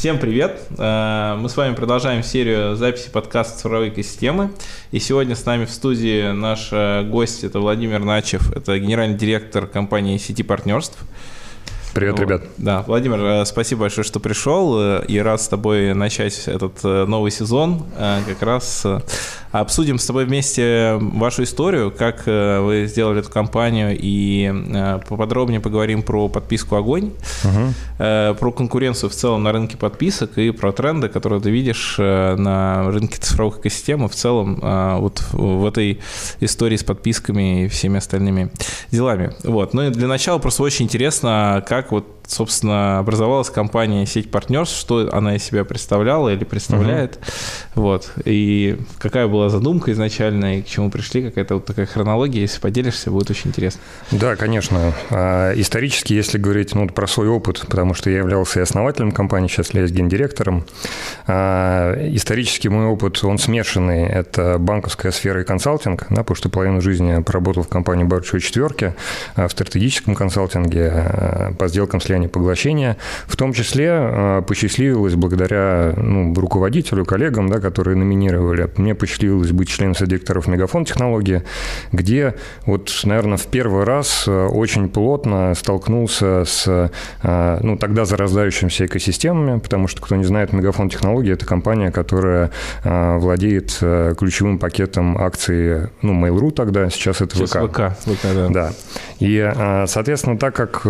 Всем привет! Э, мы с вами продолжаем серию записи подкаста «Цифровые экосистемы». И сегодня с нами в студии наш э, гость, это Владимир Начев, это генеральный директор компании «Сети партнерств». Привет, вот. ребят. Да, Владимир, э, спасибо большое, что пришел, и рад с тобой начать этот новый сезон. Как раз обсудим с тобой вместе вашу историю, как вы сделали эту компанию, и поподробнее поговорим про подписку «Огонь», угу. про конкуренцию в целом на рынке подписок и про тренды, которые ты видишь на рынке цифровых экосистем и в целом вот в этой истории с подписками и всеми остальными делами. Вот. Ну и для начала просто очень интересно, как как вот собственно, образовалась компания «Сеть партнерств», что она из себя представляла или представляет, угу. вот, и какая была задумка изначально, и к чему пришли, какая-то вот такая хронология, если поделишься, будет очень интересно. Да, конечно. А, исторически, если говорить ну, про свой опыт, потому что я являлся и основателем компании, сейчас я гендиректором, а, исторически мой опыт, он смешанный, это банковская сфера и консалтинг, да, потому что половину жизни поработал в компании «Большой четверки», а, в стратегическом консалтинге, по сделкам слияния поглощения. В том числе э, посчастливилось благодаря ну, руководителю, коллегам, да, которые номинировали, мне посчастливилось быть членом директоров Мегафон технологии, где вот, наверное, в первый раз э, очень плотно столкнулся с э, ну, тогда зарождающимися экосистемами, потому что, кто не знает, Мегафон технологии – это компания, которая владеет ключевым пакетом акций, ну, Mail.ru тогда, сейчас это сейчас ВК. ВК, ВК да. да. И, соответственно, так как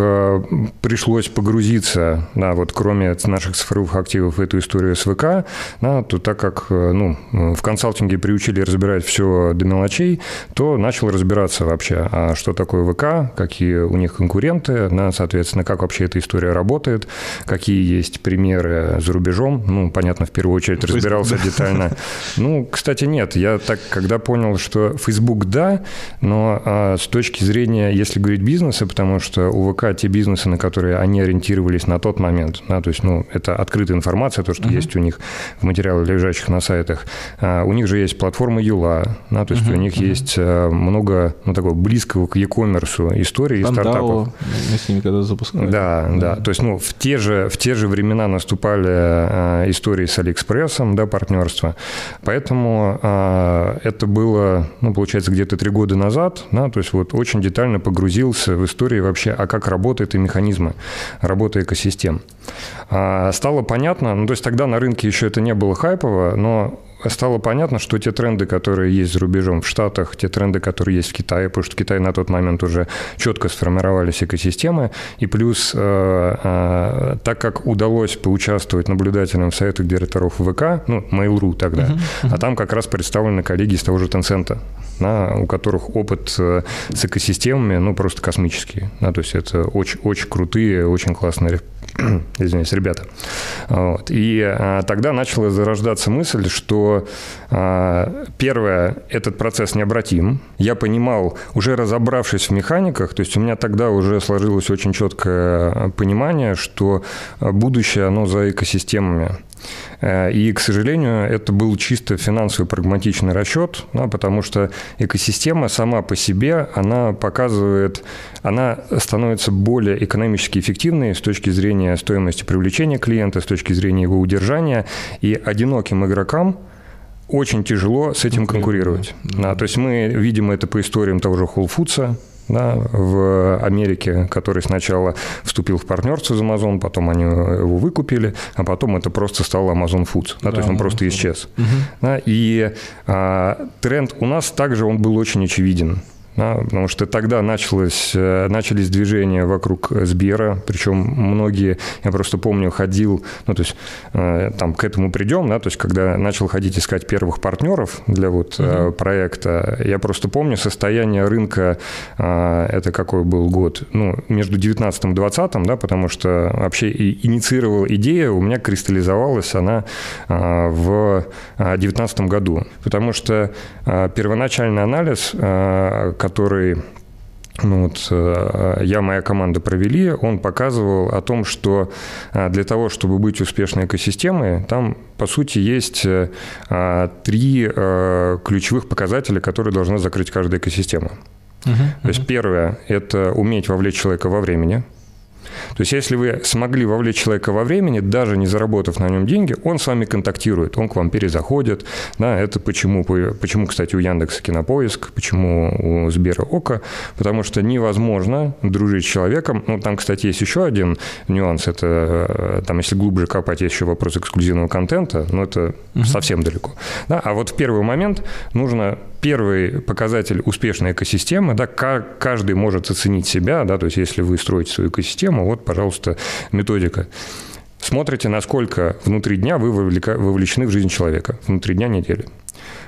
пришлось пришлось погрузиться, да, вот кроме наших цифровых активов в эту историю с ВК, да, то так как э, ну, в консалтинге приучили разбирать все до мелочей, то начал разбираться вообще, а что такое ВК, какие у них конкуренты, да, соответственно, как вообще эта история работает, какие есть примеры за рубежом. Ну, понятно, в первую очередь разбирался детально. Ну, кстати, нет. Я так, когда понял, что Facebook да, но а, с точки зрения, если говорить бизнеса, потому что у ВК те бизнесы, на которые они ориентировались на тот момент. Да, то есть, ну, это открытая информация, то, что uh-huh. есть у них в материалах, лежащих на сайтах. А, у них же есть платформа Юла, да, то есть uh-huh. у них uh-huh. есть а, много, ну, такого близкого к e-commerce истории и стартапов. Мы с ними когда запускали. Да, да, да. То есть, ну, в те же, в те же времена наступали а, истории с Алиэкспрессом, да, партнерство. Поэтому а, это было, ну, получается, где-то три года назад, да, то есть вот очень детально погрузился в истории вообще, а как работают и механизмы работы экосистем. А, стало понятно, ну то есть тогда на рынке еще это не было хайпово, но стало понятно, что те тренды, которые есть за рубежом в Штатах, те тренды, которые есть в Китае, потому что в Китае на тот момент уже четко сформировались экосистемы, и плюс, э, э, так как удалось поучаствовать наблюдателям в советах директоров ВК, ну, Mail.ru тогда, uh-huh, uh-huh. а там как раз представлены коллеги из того же Tencent, да, у которых опыт э, с экосистемами, ну, просто космический, да, то есть это очень, очень крутые, очень классные извиняюсь, ребята. Вот. И а, тогда начала зарождаться мысль, что а, первое, этот процесс необратим. Я понимал, уже разобравшись в механиках, то есть у меня тогда уже сложилось очень четкое понимание, что будущее, оно за экосистемами. Э, и, к сожалению, это был чисто финансовый прагматичный расчет, да, потому что экосистема сама по себе, она показывает, она становится более экономически эффективной с точки зрения стоимости привлечения клиента, с точки зрения его удержания. И одиноким игрокам очень тяжело с этим конкурировать. Да, то есть мы видим это по историям того же Whole Foods, да, в Америке, который сначала вступил в партнерство с Amazon, потом они его выкупили, а потом это просто стал Amazon Foods, да, да, то есть он просто исчез. Угу. Да, и а, тренд у нас также он был очень очевиден. Да, потому что тогда началось, э, начались движения вокруг Сбера, причем многие, я просто помню, ходил, ну, то есть э, там к этому придем, да, то есть когда начал ходить искать первых партнеров для вот угу. проекта, я просто помню состояние рынка, это какой был год, ну, между 19 и 20, да, потому что вообще инициировала идея, у меня кристаллизовалась она в 19 году, потому что первоначальный анализ, который ну вот, э, я, моя команда провели, он показывал о том, что э, для того, чтобы быть успешной экосистемой, там, по сути, есть э, три ключевых показателя, которые должна закрыть каждая экосистема. Uh-huh, uh-huh. То есть первое – это уметь вовлечь человека во времени – то есть если вы смогли вовлечь человека во времени, даже не заработав на нем деньги, он с вами контактирует, он к вам перезаходит. Да, это почему, почему, кстати, у Яндекса Кинопоиск, почему у Сбера Ока, потому что невозможно дружить с человеком. Ну, там, кстати, есть еще один нюанс. Это, э, там, если глубже копать, есть еще вопрос эксклюзивного контента, но это угу. совсем далеко. Да, а вот в первый момент нужно первый показатель успешной экосистемы, да, каждый может оценить себя, да, то есть если вы строите свою экосистему, вот, пожалуйста, методика. Смотрите, насколько внутри дня вы вовлечены в жизнь человека, внутри дня недели.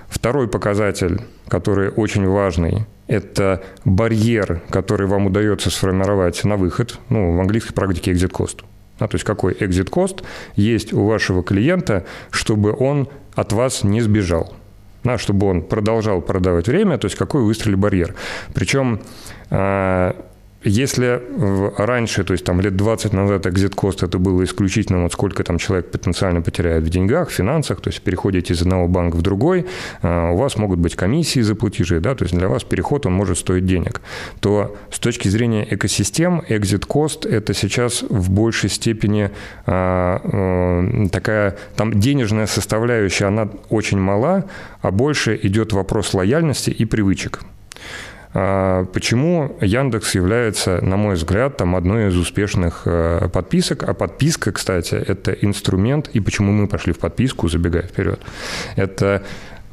Второй показатель, который очень важный, это барьер, который вам удается сформировать на выход, ну, в английской практике exit cost. Да, то есть какой exit cost есть у вашего клиента, чтобы он от вас не сбежал да, чтобы он продолжал продавать время, то есть какой выстроили барьер. Причем а, если раньше, то есть там лет 20 назад cost это было исключительно вот сколько там человек потенциально потеряет в деньгах, в финансах, то есть переходите из одного банка в другой, а, у вас могут быть комиссии за платежи, да, то есть для вас переход он может стоить денег, то с точки зрения экосистем cost это сейчас в большей степени а, такая, там денежная составляющая, она очень мала, а больше идет вопрос лояльности и привычек. А, почему Яндекс является, на мой взгляд, там одной из успешных э, подписок? А подписка, кстати, это инструмент, и почему мы пошли в подписку, забегая вперед, это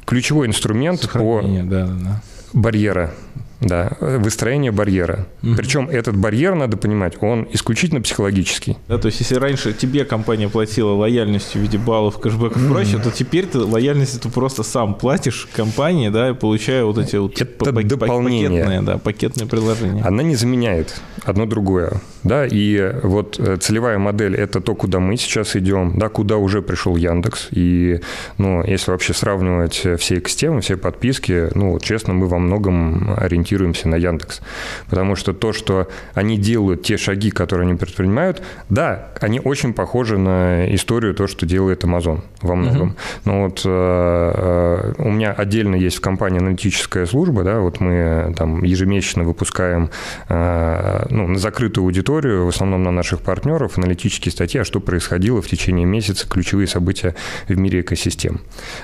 ключевой инструмент Сохранение, по да, да. барьера да, выстроение барьера. Угу. Причем этот барьер, надо понимать, он исключительно психологический. Да, то есть если раньше тебе компания платила лояльностью в виде баллов, кэшбэков и прочее, то теперь ты лояльность ты просто сам платишь компании, да, и получая вот эти вот Это дополнение. пакетные, да, пакетные предложения. Она не заменяет одно другое. Да, и вот э, целевая модель – это то, куда мы сейчас идем, да, куда уже пришел Яндекс. И, ну, если вообще сравнивать все экосистемы, все подписки, ну, честно, мы во многом ориентируемся на Яндекс. Потому что то, что они делают, те шаги, которые они предпринимают, да, они очень похожи на историю то, что делает Amazon во многом. Uh-huh. Но вот э, э, у меня отдельно есть в компании аналитическая служба, да, вот мы там ежемесячно выпускаем э, ну, на закрытую аудиторию аудиторию, в основном на наших партнеров, аналитические статьи, а что происходило в течение месяца, ключевые события в мире экосистем.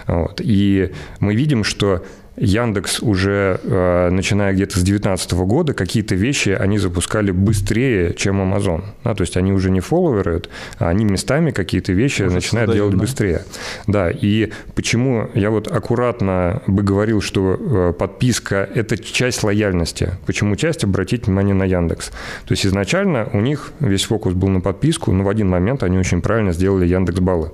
Вот. И мы видим, что Яндекс уже, э, начиная где-то с 2019 года, какие-то вещи они запускали быстрее, чем Amazon. Да, то есть они уже не фолловерят, а они местами какие-то вещи Может, начинают делать да? быстрее. Да, и почему я вот аккуратно бы говорил, что э, подписка – это часть лояльности. Почему часть? Обратить внимание на Яндекс. То есть изначально у них весь фокус был на подписку, но в один момент они очень правильно сделали Яндекс Баллы.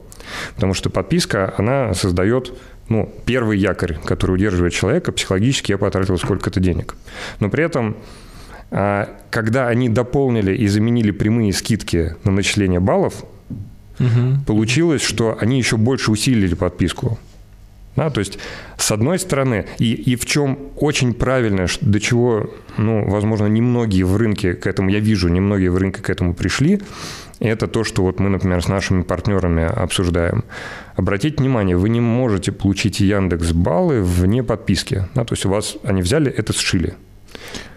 Потому что подписка, она создает ну, первый якорь, который удерживает человека, психологически я потратил сколько-то денег. Но при этом, а, когда они дополнили и заменили прямые скидки на начисление баллов, угу. получилось, что они еще больше усилили подписку. Да, то есть, с одной стороны, и, и в чем очень правильно, до чего, ну, возможно, немногие в рынке к этому, я вижу, немногие в рынке к этому пришли, это то, что вот мы, например, с нашими партнерами обсуждаем. Обратите внимание, вы не можете получить Яндекс баллы вне подписки. Да, то есть у вас они взяли, это сшили.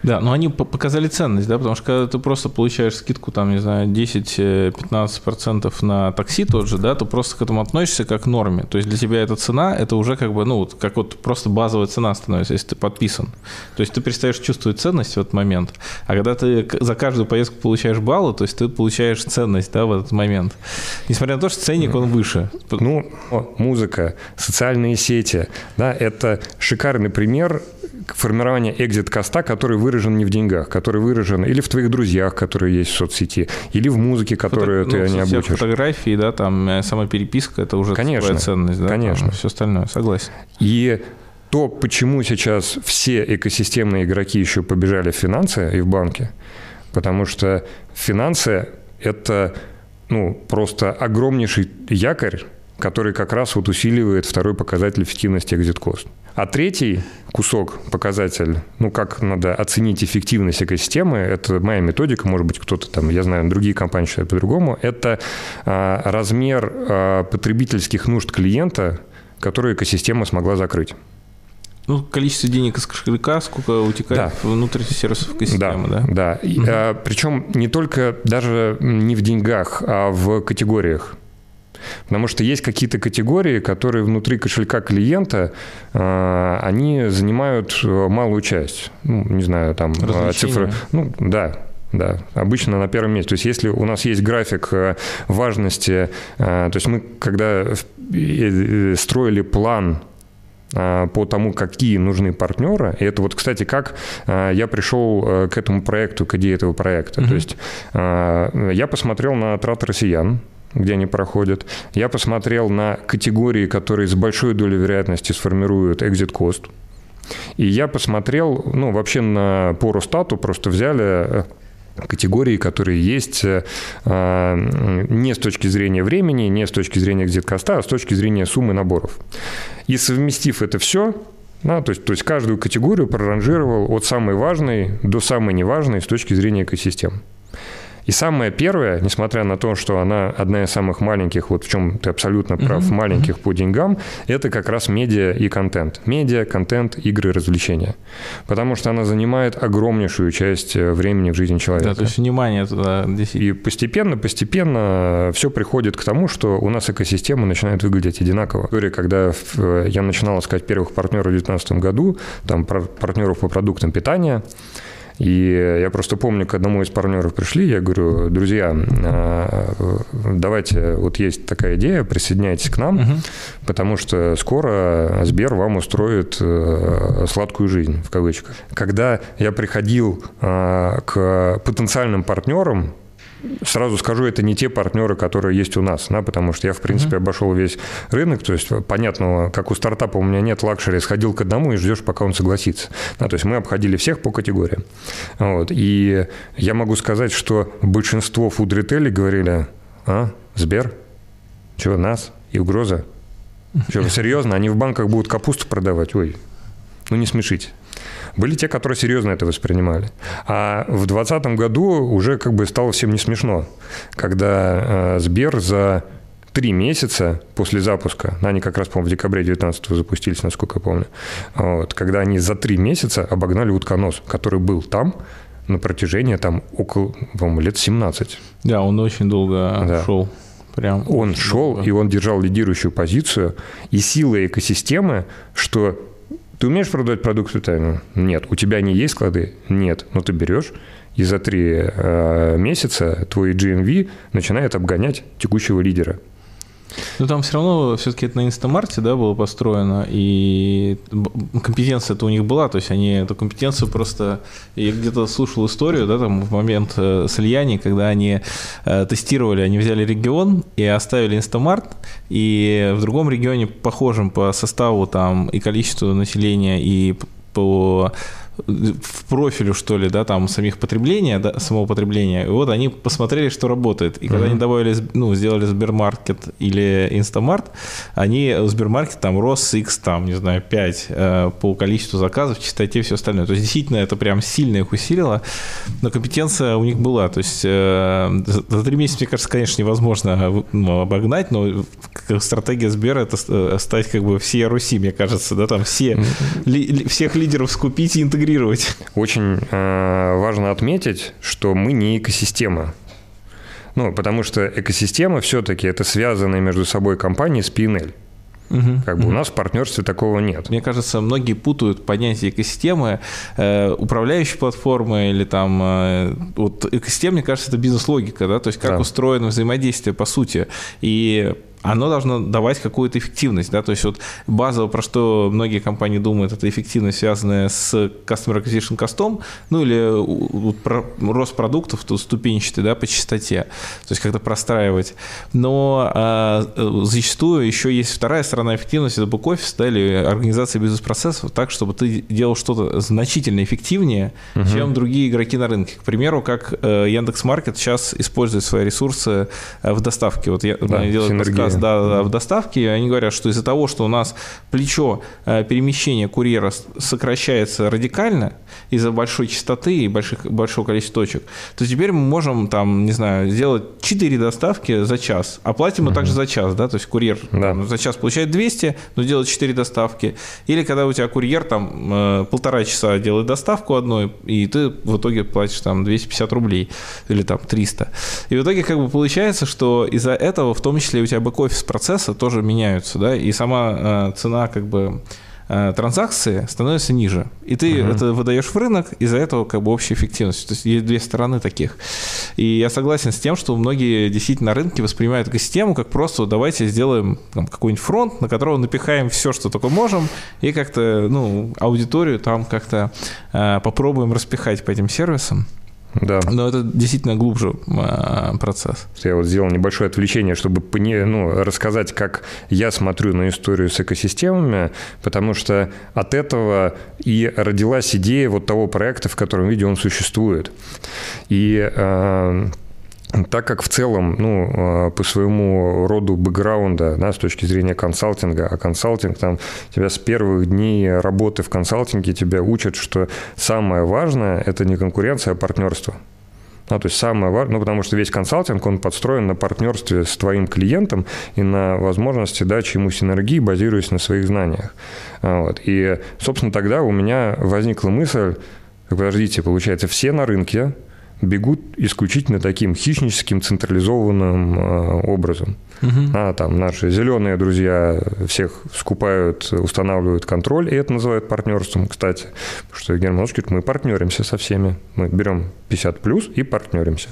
Да, но они показали ценность, да, потому что когда ты просто получаешь скидку, там, не знаю, 10-15% на такси тот же, да, то просто к этому относишься как к норме. То есть для тебя эта цена, это уже как бы, ну, как вот просто базовая цена становится, если ты подписан. То есть ты перестаешь чувствовать ценность в этот момент. А когда ты за каждую поездку получаешь баллы, то есть ты получаешь ценность, да, в этот момент. Несмотря на то, что ценник, он выше. Ну, музыка, социальные сети, да, это шикарный пример формирования экзит-коста, который выражен не в деньгах, который выражен или в твоих друзьях, которые есть в соцсети, или в музыке, которую Фото, ты ну, не обучишь. Фотографии, да, там э, сама переписка, это уже конечно, ценность, да, конечно. Там, все остальное, согласен. И то, почему сейчас все экосистемные игроки еще побежали в финансы и в банки, потому что финансы – это ну, просто огромнейший якорь, который как раз вот усиливает второй показатель эффективности exit cost. А третий кусок, показатель, ну, как надо оценить эффективность экосистемы, это моя методика, может быть, кто-то там, я знаю, другие компании считают по-другому, это а, размер а, потребительских нужд клиента, который экосистема смогла закрыть. Ну, количество денег из кошелька, сколько утекает да. внутрь сервисов экосистемы, да? Да, да. И, угу. а, причем не только даже не в деньгах, а в категориях. Потому что есть какие-то категории, которые внутри кошелька клиента, а, они занимают э, малую часть. Ну, не знаю, там э, цифры. Ну, да, да, обычно на первом месте. То есть если у нас есть график э, важности, то есть мы когда строили план по тому, какие нужны партнеры. И это вот, кстати, как я пришел к этому проекту, к идее этого проекта. Mm-hmm. То есть я посмотрел на трат россиян, где они проходят. Я посмотрел на категории, которые с большой долей вероятности сформируют exit cost. И я посмотрел, ну, вообще на, по Росстату просто взяли э, категории, которые есть э, не с точки зрения времени, не с точки зрения экзит-коста, а с точки зрения суммы наборов. И совместив это все, да, то, есть, то есть каждую категорию проранжировал от самой важной до самой неважной с точки зрения экосистем. И самое первое, несмотря на то, что она одна из самых маленьких, вот в чем ты абсолютно прав, mm-hmm. маленьких по деньгам, это как раз медиа и контент. Медиа, контент, игры, развлечения. Потому что она занимает огромнейшую часть э, времени в жизни человека. Да, то есть внимание туда И постепенно, постепенно все приходит к тому, что у нас экосистема начинает выглядеть одинаково. Когда э, я начинал искать первых партнеров в 2019 году, там партнеров по продуктам питания, и я просто помню, к одному из партнеров пришли, я говорю, друзья, а, давайте, вот есть такая идея, присоединяйтесь к нам, угу. потому что скоро Сбер вам устроит э, сладкую жизнь, в кавычках. Когда я приходил а, к потенциальным партнерам, сразу скажу, это не те партнеры, которые есть у нас, да, потому что я, в принципе, mm-hmm. обошел весь рынок, то есть, понятно, как у стартапа у меня нет luxury, сходил к одному и ждешь, пока он согласится. Да, то есть мы обходили всех по категориям. Вот, и я могу сказать, что большинство фуд-ритейлей говорили, а, Сбер, что, нас и угроза? Что, серьезно, они в банках будут капусту продавать? Ой, ну не смешите. Были те, которые серьезно это воспринимали. А в 2020 году уже как бы стало всем не смешно, когда э, Сбер за три месяца после запуска, они как раз, по-моему, в декабре 19 запустились, насколько я помню, вот, когда они за три месяца обогнали утконос, который был там, на протяжении там около, по-моему, лет 17. Да, он очень долго да. шел. Прям он шел, долго. и он держал лидирующую позицию, и сила экосистемы, что ты умеешь продавать продукцию тайну? Нет. У тебя не есть склады? Нет. Но ты берешь, и за три э, месяца твой GMV начинает обгонять текущего лидера. Ну, там все равно все-таки это на Инстамарте, да, было построено, и компетенция-то у них была, то есть они эту компетенцию просто... Я где-то слушал историю, да, там в момент э, с Ильяни, когда они э, тестировали, они взяли регион и оставили Instamart, и в другом регионе, похожем по составу там и количеству населения, и по в профилю, что ли, да, там самих потребления, да, самого потребления. И вот они посмотрели, что работает. И когда uh-huh. они добавили, ну, сделали Сбермаркет или Instamart, они, Сбермаркет там рос X, там, не знаю, 5 э, по количеству заказов, частоте и все остальное. То есть, действительно, это прям сильно их усилило, но компетенция у них была. То есть, э, за три месяца, мне кажется, конечно, невозможно ну, обогнать, но стратегия Сбера это э, стать как бы все Руси, мне кажется, да, там все, uh-huh. ли, всех лидеров скупить и интегрировать интегрировать. Очень э, важно отметить, что мы не экосистема. Ну, потому что экосистема все-таки это связанные между собой компании с PNL. Угу, как бы угу. у нас в партнерстве такого нет. Мне кажется, многие путают понятие экосистемы, э, управляющей платформы или там э, вот экосистема, мне кажется, это бизнес-логика, да, то есть как да. устроено взаимодействие по сути. И оно должно давать какую-то эффективность, да, то есть вот базово, про что многие компании думают, это эффективность, связанная с Customer Acquisition Cost, ну или вот, про, рост продуктов, то ступенчатый, да, по частоте, то есть как-то простраивать. Но а, зачастую еще есть вторая сторона эффективности, это бэк-офис, да, или организация бизнес-процессов так, чтобы ты делал что-то значительно эффективнее, угу. чем другие игроки на рынке. К примеру, как э, Яндекс.Маркет сейчас использует свои ресурсы э, в доставке. Вот я да, делаю раз да, в доставке, они говорят, что из-за того, что у нас плечо э, перемещения курьера сокращается радикально из-за большой частоты и больших, большого количества точек, то теперь мы можем, там, не знаю, сделать 4 доставки за час. Оплатим мы угу. также за час, да, то есть курьер да. там, за час получает 200, но делает 4 доставки. Или когда у тебя курьер там э, полтора часа делает доставку одной, и ты в итоге платишь там 250 рублей или там 300. И в итоге как бы получается, что из-за этого в том числе у тебя бэк-офис процесса тоже меняются, да, и сама э, цена как бы Э, транзакции становятся ниже. И ты угу. это выдаешь в рынок, из-за этого как бы общая эффективность. То есть есть две стороны таких. И я согласен с тем, что многие действительно на рынке воспринимают экосистему как просто давайте сделаем там, какой-нибудь фронт, на которого напихаем все, что только можем, и как-то ну, аудиторию там как-то э, попробуем распихать по этим сервисам. Да. Но это действительно глубже а, процесс. Я вот сделал небольшое отвлечение, чтобы ну, рассказать, как я смотрю на историю с экосистемами, потому что от этого и родилась идея вот того проекта, в котором виде он существует. И а, так как в целом, ну, а, по своему роду бэкграунда, да, с точки зрения консалтинга, а консалтинг там тебя с первых дней работы в консалтинге тебя учат, что самое важное – это не конкуренция, а партнерство. Ну, то есть самое важное, ну, потому что весь консалтинг, он подстроен на партнерстве с твоим клиентом и на возможности дачи ему синергии, базируясь на своих знаниях. А, вот. И, собственно, тогда у меня возникла мысль, подождите, получается, все на рынке бегут исключительно таким хищническим централизованным э, образом. Угу. А там наши зеленые друзья всех скупают, устанавливают контроль, и это называют партнерством, кстати. Потому что Герман говорит, мы партнеримся со всеми. Мы берем 50 плюс и партнеримся.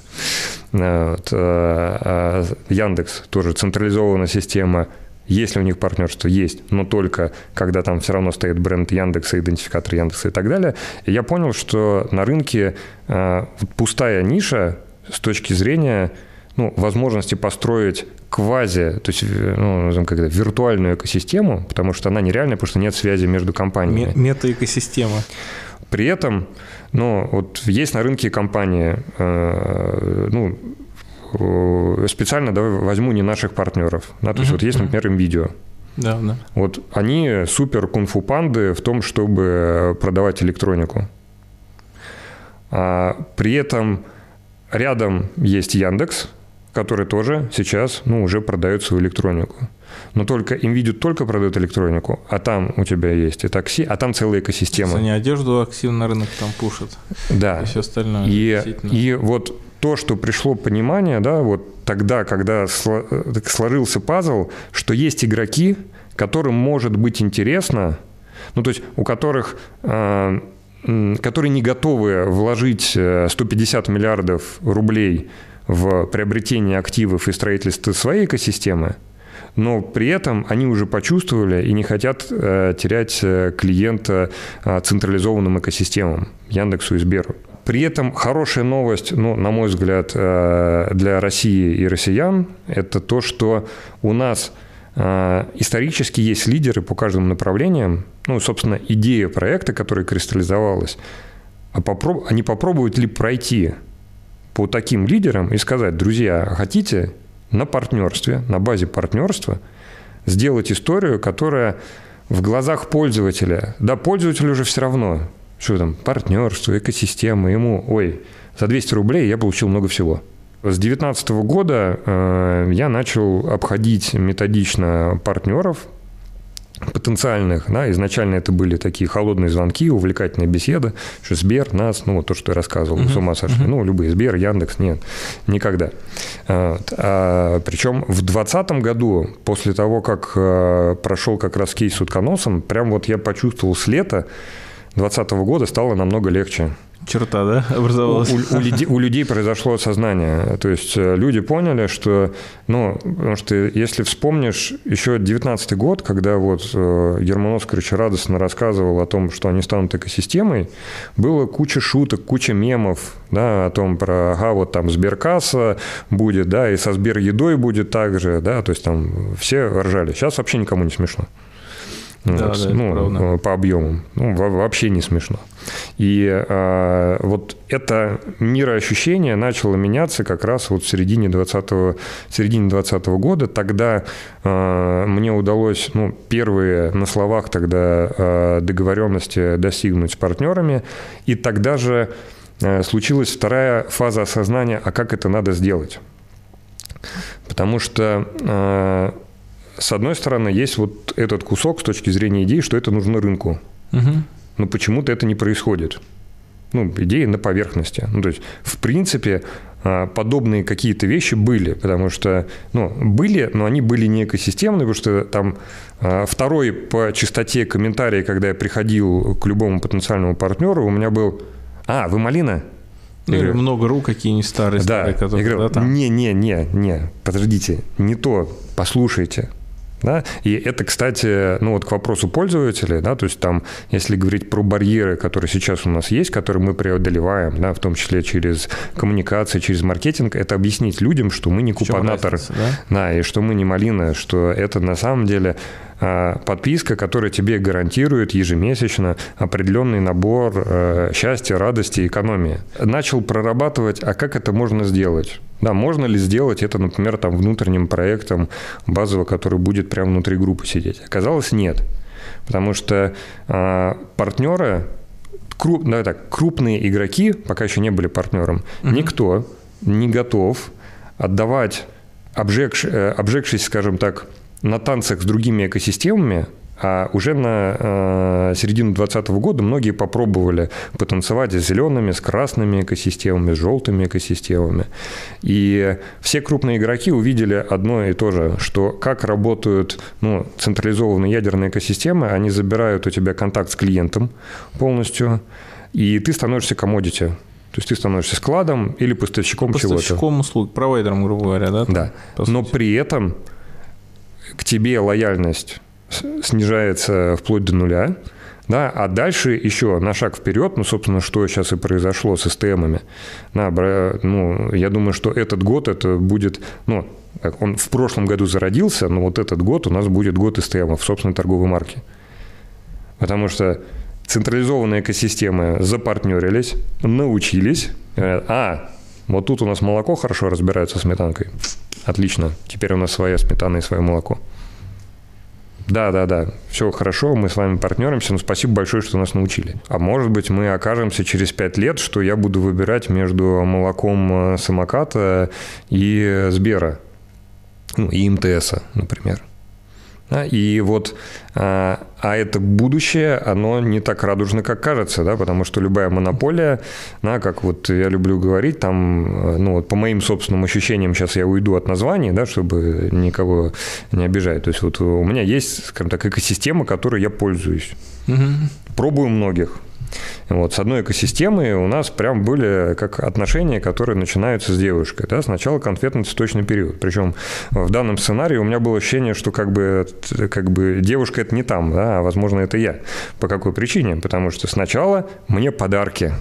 Э, вот. А Яндекс тоже централизованная система если у них партнерство есть, но только когда там все равно стоит бренд Яндекса, идентификатор Яндекса и так далее. И я понял, что на рынке э, пустая ниша с точки зрения ну, возможности построить квази, то есть э, ну, как это, виртуальную экосистему, потому что она нереальная, потому что нет связи между компаниями. Мета-экосистема. При этом, ну, вот есть на рынке компании, э, ну, специально давай возьму не наших партнеров. Да, то есть вот есть, например, NVIDIA. Да, да. Вот они супер кунг-фу панды в том, чтобы продавать электронику. А при этом рядом есть Яндекс, который тоже сейчас ну, уже продает свою электронику. Но только NVIDIA только продает электронику, а там у тебя есть и такси, а там целая экосистема. Они одежду активно на рынок там пушат. Да. И все остальное. И, и вот то, что пришло понимание, да, вот тогда, когда сложился пазл, что есть игроки, которым может быть интересно, ну, то есть у которых э, которые не готовы вложить 150 э, миллиардов рублей в приобретение активов и строительство своей экосистемы, но при этом они уже почувствовали и не хотят э, терять э, клиента э, централизованным экосистемам Яндексу и Сберу. При этом хорошая новость, ну, на мой взгляд, э, для России и россиян, это то, что у нас э, исторически есть лидеры по каждым направлениям. Ну, собственно, идея проекта, которая кристаллизовалась, а попроб... они попробуют ли пройти по таким лидерам и сказать, друзья, хотите на партнерстве, на базе партнерства сделать историю, которая в глазах пользователя, да, пользователю уже все равно, что там, партнерство, экосистема, ему, ой, за 200 рублей я получил много всего. С 2019 года э, я начал обходить методично партнеров, потенциальных, да, изначально это были такие холодные звонки, увлекательная беседа, что Сбер, нас, ну, вот то, что я рассказывал, uh-huh. с ума сошли, uh-huh. ну, любые, Сбер, Яндекс, нет, никогда. Вот. А, причем в 2020 году, после того, как а, прошел как раз кейс с утконосом, прям вот я почувствовал с лета, 2020 года стало намного легче. Черта, да, образовалась? У, у, у, людей, произошло осознание. То есть э, люди поняли, что, ну, потому что если вспомнишь еще 19 год, когда вот э, Герман Оскарович радостно рассказывал о том, что они станут экосистемой, было куча шуток, куча мемов, да, о том про, ага, вот там Сберкасса будет, да, и со Сбер едой будет так же, да, то есть там все ржали. Сейчас вообще никому не смешно. Да, вот, да, ну, по объемам. Ну, вообще не смешно. И э, вот это мироощущение начало меняться как раз вот в середине 20 середине 20 года. Тогда э, мне удалось ну, первые на словах тогда э, договоренности достигнуть с партнерами. И тогда же э, случилась вторая фаза осознания, а как это надо сделать. Потому что э, с одной стороны, есть вот этот кусок с точки зрения идеи, что это нужно рынку. Угу. Но почему-то это не происходит. Ну, идеи на поверхности. Ну, то есть, в принципе, а, подобные какие-то вещи были, потому что, ну, были, но они были не экосистемные, потому что там а, второй по частоте комментарий, когда я приходил к любому потенциальному партнеру, у меня был «А, вы малина?» Ну, или много рук какие-нибудь старые, да. старые, которые... Я говорю, да, там. не, не, не, не, подождите, не то, послушайте. Да? И это, кстати, ну вот к вопросу пользователей, да, то есть там, если говорить про барьеры, которые сейчас у нас есть, которые мы преодолеваем, да, в том числе через коммуникации, через маркетинг, это объяснить людям, что мы не купонатор, да? да, и что мы не малина, что это на самом деле а, подписка, которая тебе гарантирует ежемесячно определенный набор э, счастья, радости, экономии. Начал прорабатывать, а как это можно сделать? Да, можно ли сделать это, например, там, внутренним проектом базово, который будет прямо внутри группы сидеть? Оказалось, нет. Потому что э, партнеры, круп, давай так, крупные игроки, пока еще не были партнером, угу. никто не готов отдавать, э, обжегшись, скажем так, на танцах с другими экосистемами, а уже на э, середину 2020 года многие попробовали потанцевать с зелеными, с красными экосистемами, с желтыми экосистемами. И все крупные игроки увидели одно и то же, что как работают ну, централизованные ядерные экосистемы, они забирают у тебя контакт с клиентом полностью, и ты становишься комодити. То есть ты становишься складом или поставщиком, поставщиком чего-то. Поставщиком услуг, провайдером, грубо говоря, да? Да. Но при этом к тебе лояльность снижается вплоть до нуля, да, а дальше еще на шаг вперед, ну, собственно, что сейчас и произошло с СТМами. Да, ну, я думаю, что этот год это будет, ну, он в прошлом году зародился, но вот этот год у нас будет год СТМов собственной торговой марке. Потому что централизованные экосистемы запартнерились, научились, говорят, а, вот тут у нас молоко хорошо разбирается с сметанкой. Отлично, теперь у нас своя сметана и свое молоко. Да, да, да, все хорошо, мы с вами партнеримся, но спасибо большое, что нас научили. А может быть, мы окажемся через пять лет, что я буду выбирать между молоком э, самоката и Сбера, ну, и МТСа, например. И вот, а, а это будущее, оно не так радужно, как кажется, да, потому что любая монополия, да, как вот я люблю говорить, там, э, ну вот по моим собственным ощущениям, сейчас я уйду от названий, да, чтобы никого не обижать. То есть вот у меня есть, скажем так, экосистема, которой я пользуюсь. Угу. Пробую многих. Вот, с одной экосистемой у нас прям были как отношения, которые начинаются с девушкой. Да? Сначала конфетно-цветочный период. Причем в данном сценарии у меня было ощущение, что как бы, как бы девушка это не там, да? а возможно это я. По какой причине? Потому что сначала мне подарки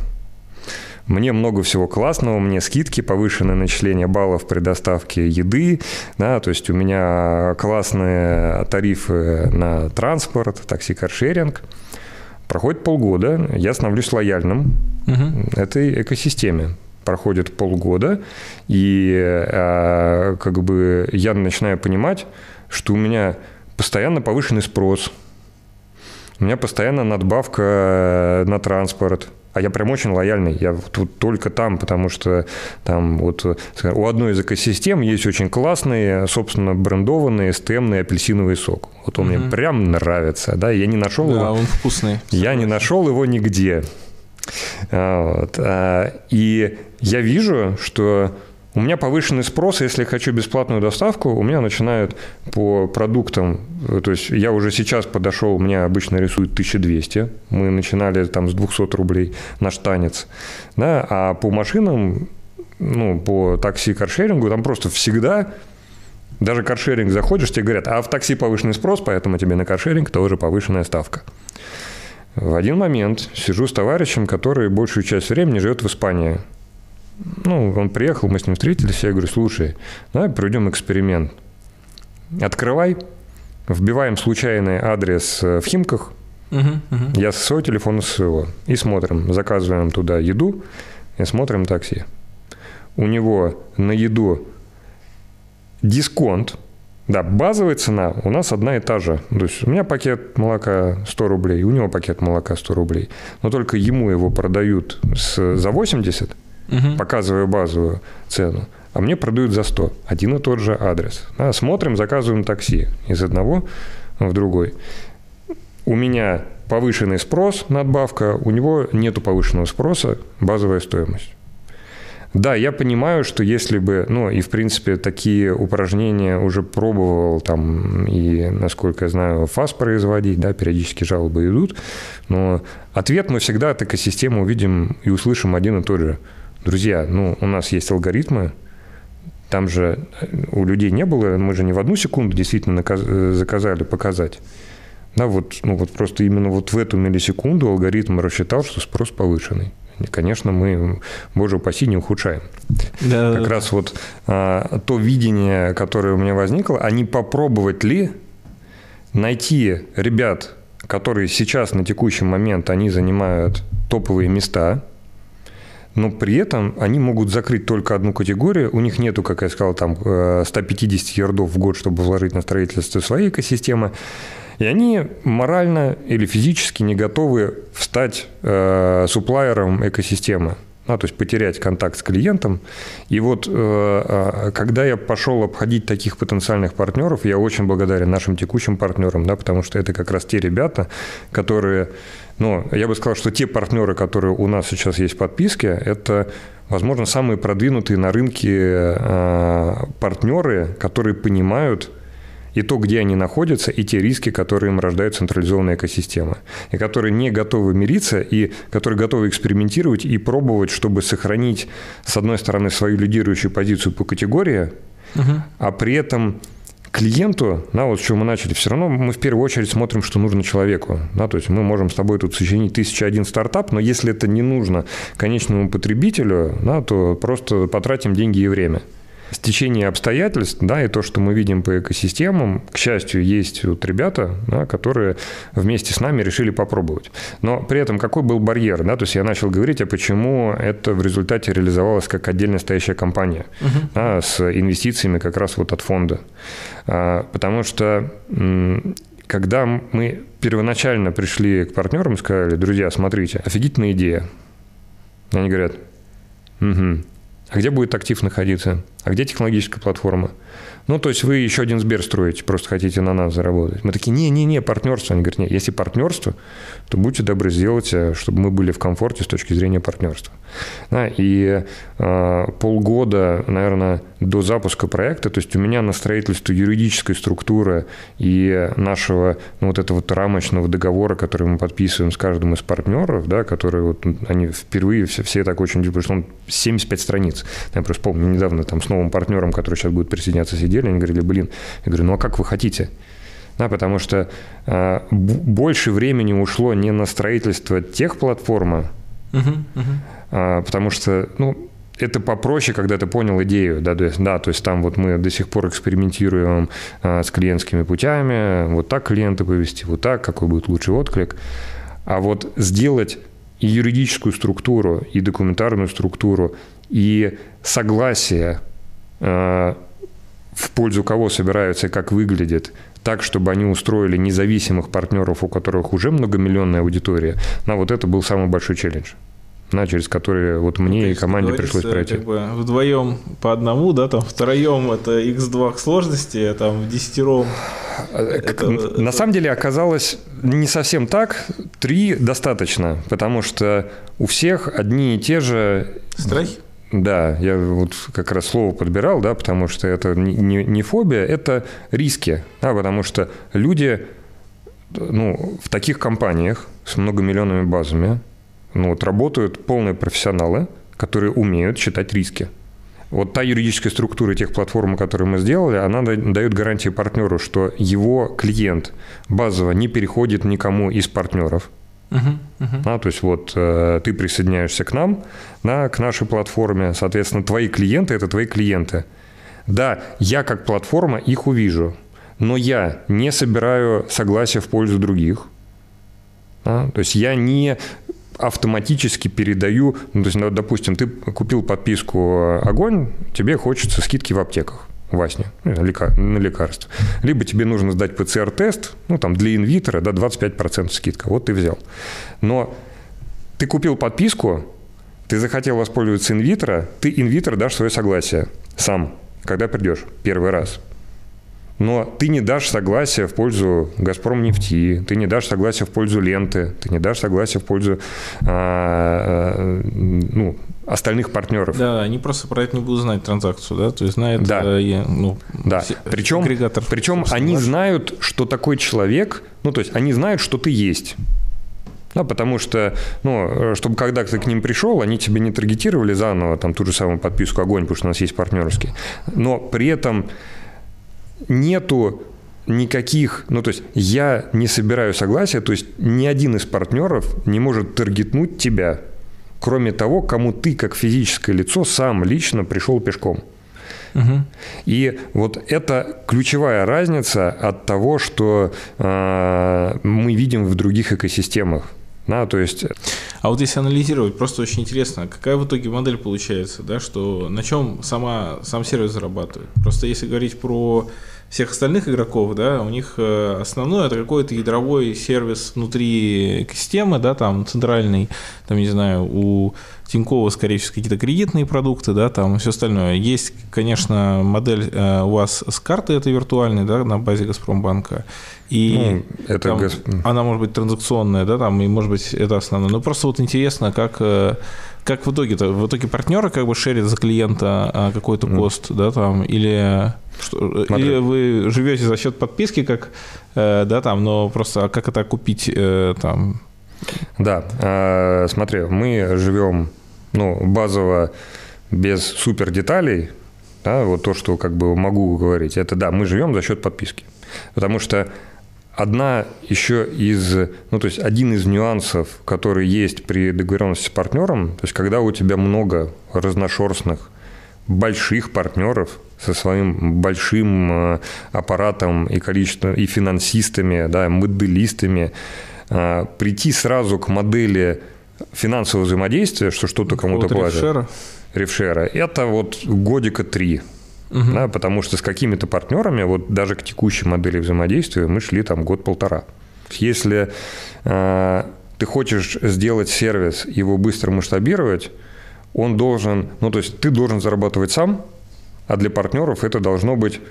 мне много всего классного, мне скидки, повышенное начисление баллов при доставке еды, да, то есть у меня классные тарифы на транспорт, такси-каршеринг. Проходит полгода, я становлюсь лояльным угу. этой экосистеме. Проходит полгода, и а, как бы я начинаю понимать, что у меня постоянно повышенный спрос, у меня постоянно надбавка на транспорт – а я прям очень лояльный. Я тут только там, потому что там вот у одной из экосистем есть очень классный, собственно, брендованный стемный апельсиновый сок. Вот он угу. мне прям нравится. Да, я не нашел да, его. он вкусный. Я не нашел его нигде. А, вот. А, и я вижу, что у меня повышенный спрос, если я хочу бесплатную доставку, у меня начинают по продуктам, то есть я уже сейчас подошел, у меня обычно рисуют 1200, мы начинали там с 200 рублей наш танец, да, а по машинам, ну, по такси каршерингу, там просто всегда даже каршеринг заходишь, тебе говорят, а в такси повышенный спрос, поэтому тебе на каршеринг тоже повышенная ставка. В один момент сижу с товарищем, который большую часть времени живет в Испании. Ну, он приехал, мы с ним встретились, я говорю, слушай, давай проведем эксперимент. Открывай вбиваем случайный адрес э, в Химках, угу, угу. я со своего телефона с своего, и смотрим, заказываем туда еду, и смотрим такси. У него на еду дисконт, да, базовая цена у нас одна и та же. То есть у меня пакет молока 100 рублей, у него пакет молока 100 рублей. Но только ему его продают с, за 80, угу. показывая базовую цену, а мне продают за 100. Один и тот же адрес. Да, смотрим, заказываем такси из одного в другой. У меня повышенный спрос, надбавка, у него нету повышенного спроса, базовая стоимость. Да, я понимаю, что если бы, ну и в принципе такие упражнения уже пробовал там и, насколько я знаю, ФАС производить, да, периодически жалобы идут, но ответ мы всегда от экосистемы увидим и услышим один и тот же. Друзья, ну у нас есть алгоритмы, там же у людей не было, мы же не в одну секунду действительно заказали показать. Да, вот, ну вот просто именно вот в эту миллисекунду алгоритм рассчитал, что спрос повышенный. И, конечно, мы, боже упаси, не ухудшаем. Да, как да. раз вот а, то видение, которое у меня возникло, а не попробовать ли найти ребят, которые сейчас на текущий момент они занимают топовые места, но при этом они могут закрыть только одну категорию, у них нету, как я сказал, там 150 э, ярдов в год, чтобы вложить на строительство своей экосистемы, и они морально или физически не готовы встать э, суплайером экосистемы. Ну, то есть потерять контакт с клиентом. И вот э, э, когда я пошел обходить таких потенциальных партнеров, я очень благодарен нашим текущим партнерам, да, потому что это как раз те ребята, которые, ну, я бы сказал, что те партнеры, которые у нас сейчас есть в подписке, это, возможно, самые продвинутые на рынке э, партнеры, которые понимают, и то, где они находятся, и те риски, которые им рождает централизованная экосистема, и которые не готовы мириться, и которые готовы экспериментировать и пробовать, чтобы сохранить, с одной стороны, свою лидирующую позицию по категории, угу. а при этом клиенту, да, вот с чего мы начали, все равно мы в первую очередь смотрим, что нужно человеку. Да, то есть мы можем с тобой тут сочинить тысяча один стартап, но если это не нужно конечному потребителю, да, то просто потратим деньги и время стечение обстоятельств, да, и то, что мы видим по экосистемам, к счастью, есть вот ребята, да, которые вместе с нами решили попробовать. Но при этом какой был барьер, да, то есть я начал говорить, а почему это в результате реализовалось как отдельно стоящая компания, uh-huh. да, с инвестициями как раз вот от фонда. А, потому что когда мы первоначально пришли к партнерам и сказали, друзья, смотрите, офигительная идея. Они говорят, угу, а где будет актив находиться, а где технологическая платформа. Ну, то есть вы еще один Сбер строите, просто хотите на нас заработать. Мы такие, не-не-не, партнерство. Они говорят, нет, если партнерство, то будьте добры, сделать, чтобы мы были в комфорте с точки зрения партнерства. Да, и э, полгода, наверное, до запуска проекта, то есть у меня на строительство юридической структуры и нашего ну, вот этого рамочного договора, который мы подписываем с каждым из партнеров, да, которые вот, они впервые все, все так очень, потому что он 75 страниц. Я просто помню недавно там с новым партнером, который сейчас будет присоединяться, сидели, они говорили, блин, я говорю, ну а как вы хотите? Да, потому что э, больше времени ушло не на строительство тех платформы, uh-huh, uh-huh. А, потому что, ну, это попроще, когда ты понял идею, да, то есть, да, то есть там вот мы до сих пор экспериментируем а, с клиентскими путями, вот так клиента повести, вот так, какой будет лучший отклик. А вот сделать и юридическую структуру, и документарную структуру, и согласие а, в пользу кого собираются и как выглядит, так, чтобы они устроили независимых партнеров, у которых уже многомиллионная аудитория, на вот это был самый большой челлендж на, через которые вот мне ну, и команде пришлось пройти. Как бы вдвоем по одному, да, там втроем это x2 к сложности, а там в десятером. Это, на это... самом деле оказалось не совсем так. Три достаточно, потому что у всех одни и те же... Страхи? Да, я вот как раз слово подбирал, да, потому что это не, не фобия, это риски, да, потому что люди ну, в таких компаниях с многомиллионными базами, ну, вот работают полные профессионалы, которые умеют считать риски. Вот та юридическая структура тех платформ, которые мы сделали, она дает гарантии партнеру, что его клиент базово не переходит никому из партнеров. Uh-huh. Да, то есть вот э, ты присоединяешься к нам, да, к нашей платформе, соответственно, твои клиенты – это твои клиенты. Да, я как платформа их увижу, но я не собираю согласия в пользу других. Да? То есть я не автоматически передаю, ну, то есть, допустим, ты купил подписку «Огонь», тебе хочется скидки в аптеках Васне, ну, на лекарства. Либо тебе нужно сдать ПЦР-тест, ну, там, для инвитера, да, 25% скидка, вот ты взял. Но ты купил подписку, ты захотел воспользоваться инвитро, ты инвитро дашь свое согласие сам, когда придешь первый раз – но ты не дашь согласия в пользу «Газпром нефти», ты не дашь согласия в пользу «Ленты», ты не дашь согласия в пользу а, а, ну, остальных партнеров. Да, они просто про это не будут знать транзакцию, да, то есть знают да. э, ну, да. Причем, агрегатор. Причем они ваш. знают, что такой человек, ну, то есть они знают, что ты есть. Да, потому что, ну, чтобы когда ты к ним пришел, они тебе не таргетировали заново там ту же самую подписку «Огонь», потому что у нас есть партнерский. Но при этом нету никаких, ну то есть я не собираю согласия, то есть ни один из партнеров не может таргетнуть тебя, кроме того, кому ты как физическое лицо сам лично пришел пешком. Угу. И вот это ключевая разница от того, что э, мы видим в других экосистемах. Да, то есть... А вот если анализировать, просто очень интересно, какая в итоге модель получается, да, что на чем сама, сам сервис зарабатывает. Просто если говорить про всех остальных игроков, да, у них э, основное это какой-то ядровой сервис внутри экосистемы, да, там центральный, там, не знаю, у Тинькова, скорее всего, какие-то кредитные продукты, да, там все остальное. Есть, конечно, модель э, у вас с карты это виртуальной, да, на базе Газпромбанка. И ну, это там, газ... она может быть транзакционная, да, там, и может быть это основное. Но просто вот интересно, как э, как в итоге-то? В итоге партнеры как бы шерят за клиента а, какой-то mm. да, там, или, что, или вы живете за счет подписки, как, э, да, там, но просто а как это купить э, там? Да, э, смотри, мы живем, ну, базово без супер деталей, да, вот то, что как бы могу говорить, это да, мы живем за счет подписки. Потому что Одна еще из, ну, то есть один из нюансов, который есть при договоренности с партнером, то есть когда у тебя много разношерстных больших партнеров со своим большим э, аппаратом и количеством, и финансистами, да, моделистами, э, прийти сразу к модели финансового взаимодействия, что что-то кому-то платят. Ревшера. Ревшера. Это вот годика три угу. да, потому что с какими-то партнерами, вот даже к текущей модели взаимодействия, мы шли там год-полтора. Если э, ты хочешь сделать сервис, его быстро масштабировать, он должен, ну то есть ты должен зарабатывать сам, а для партнеров это должно быть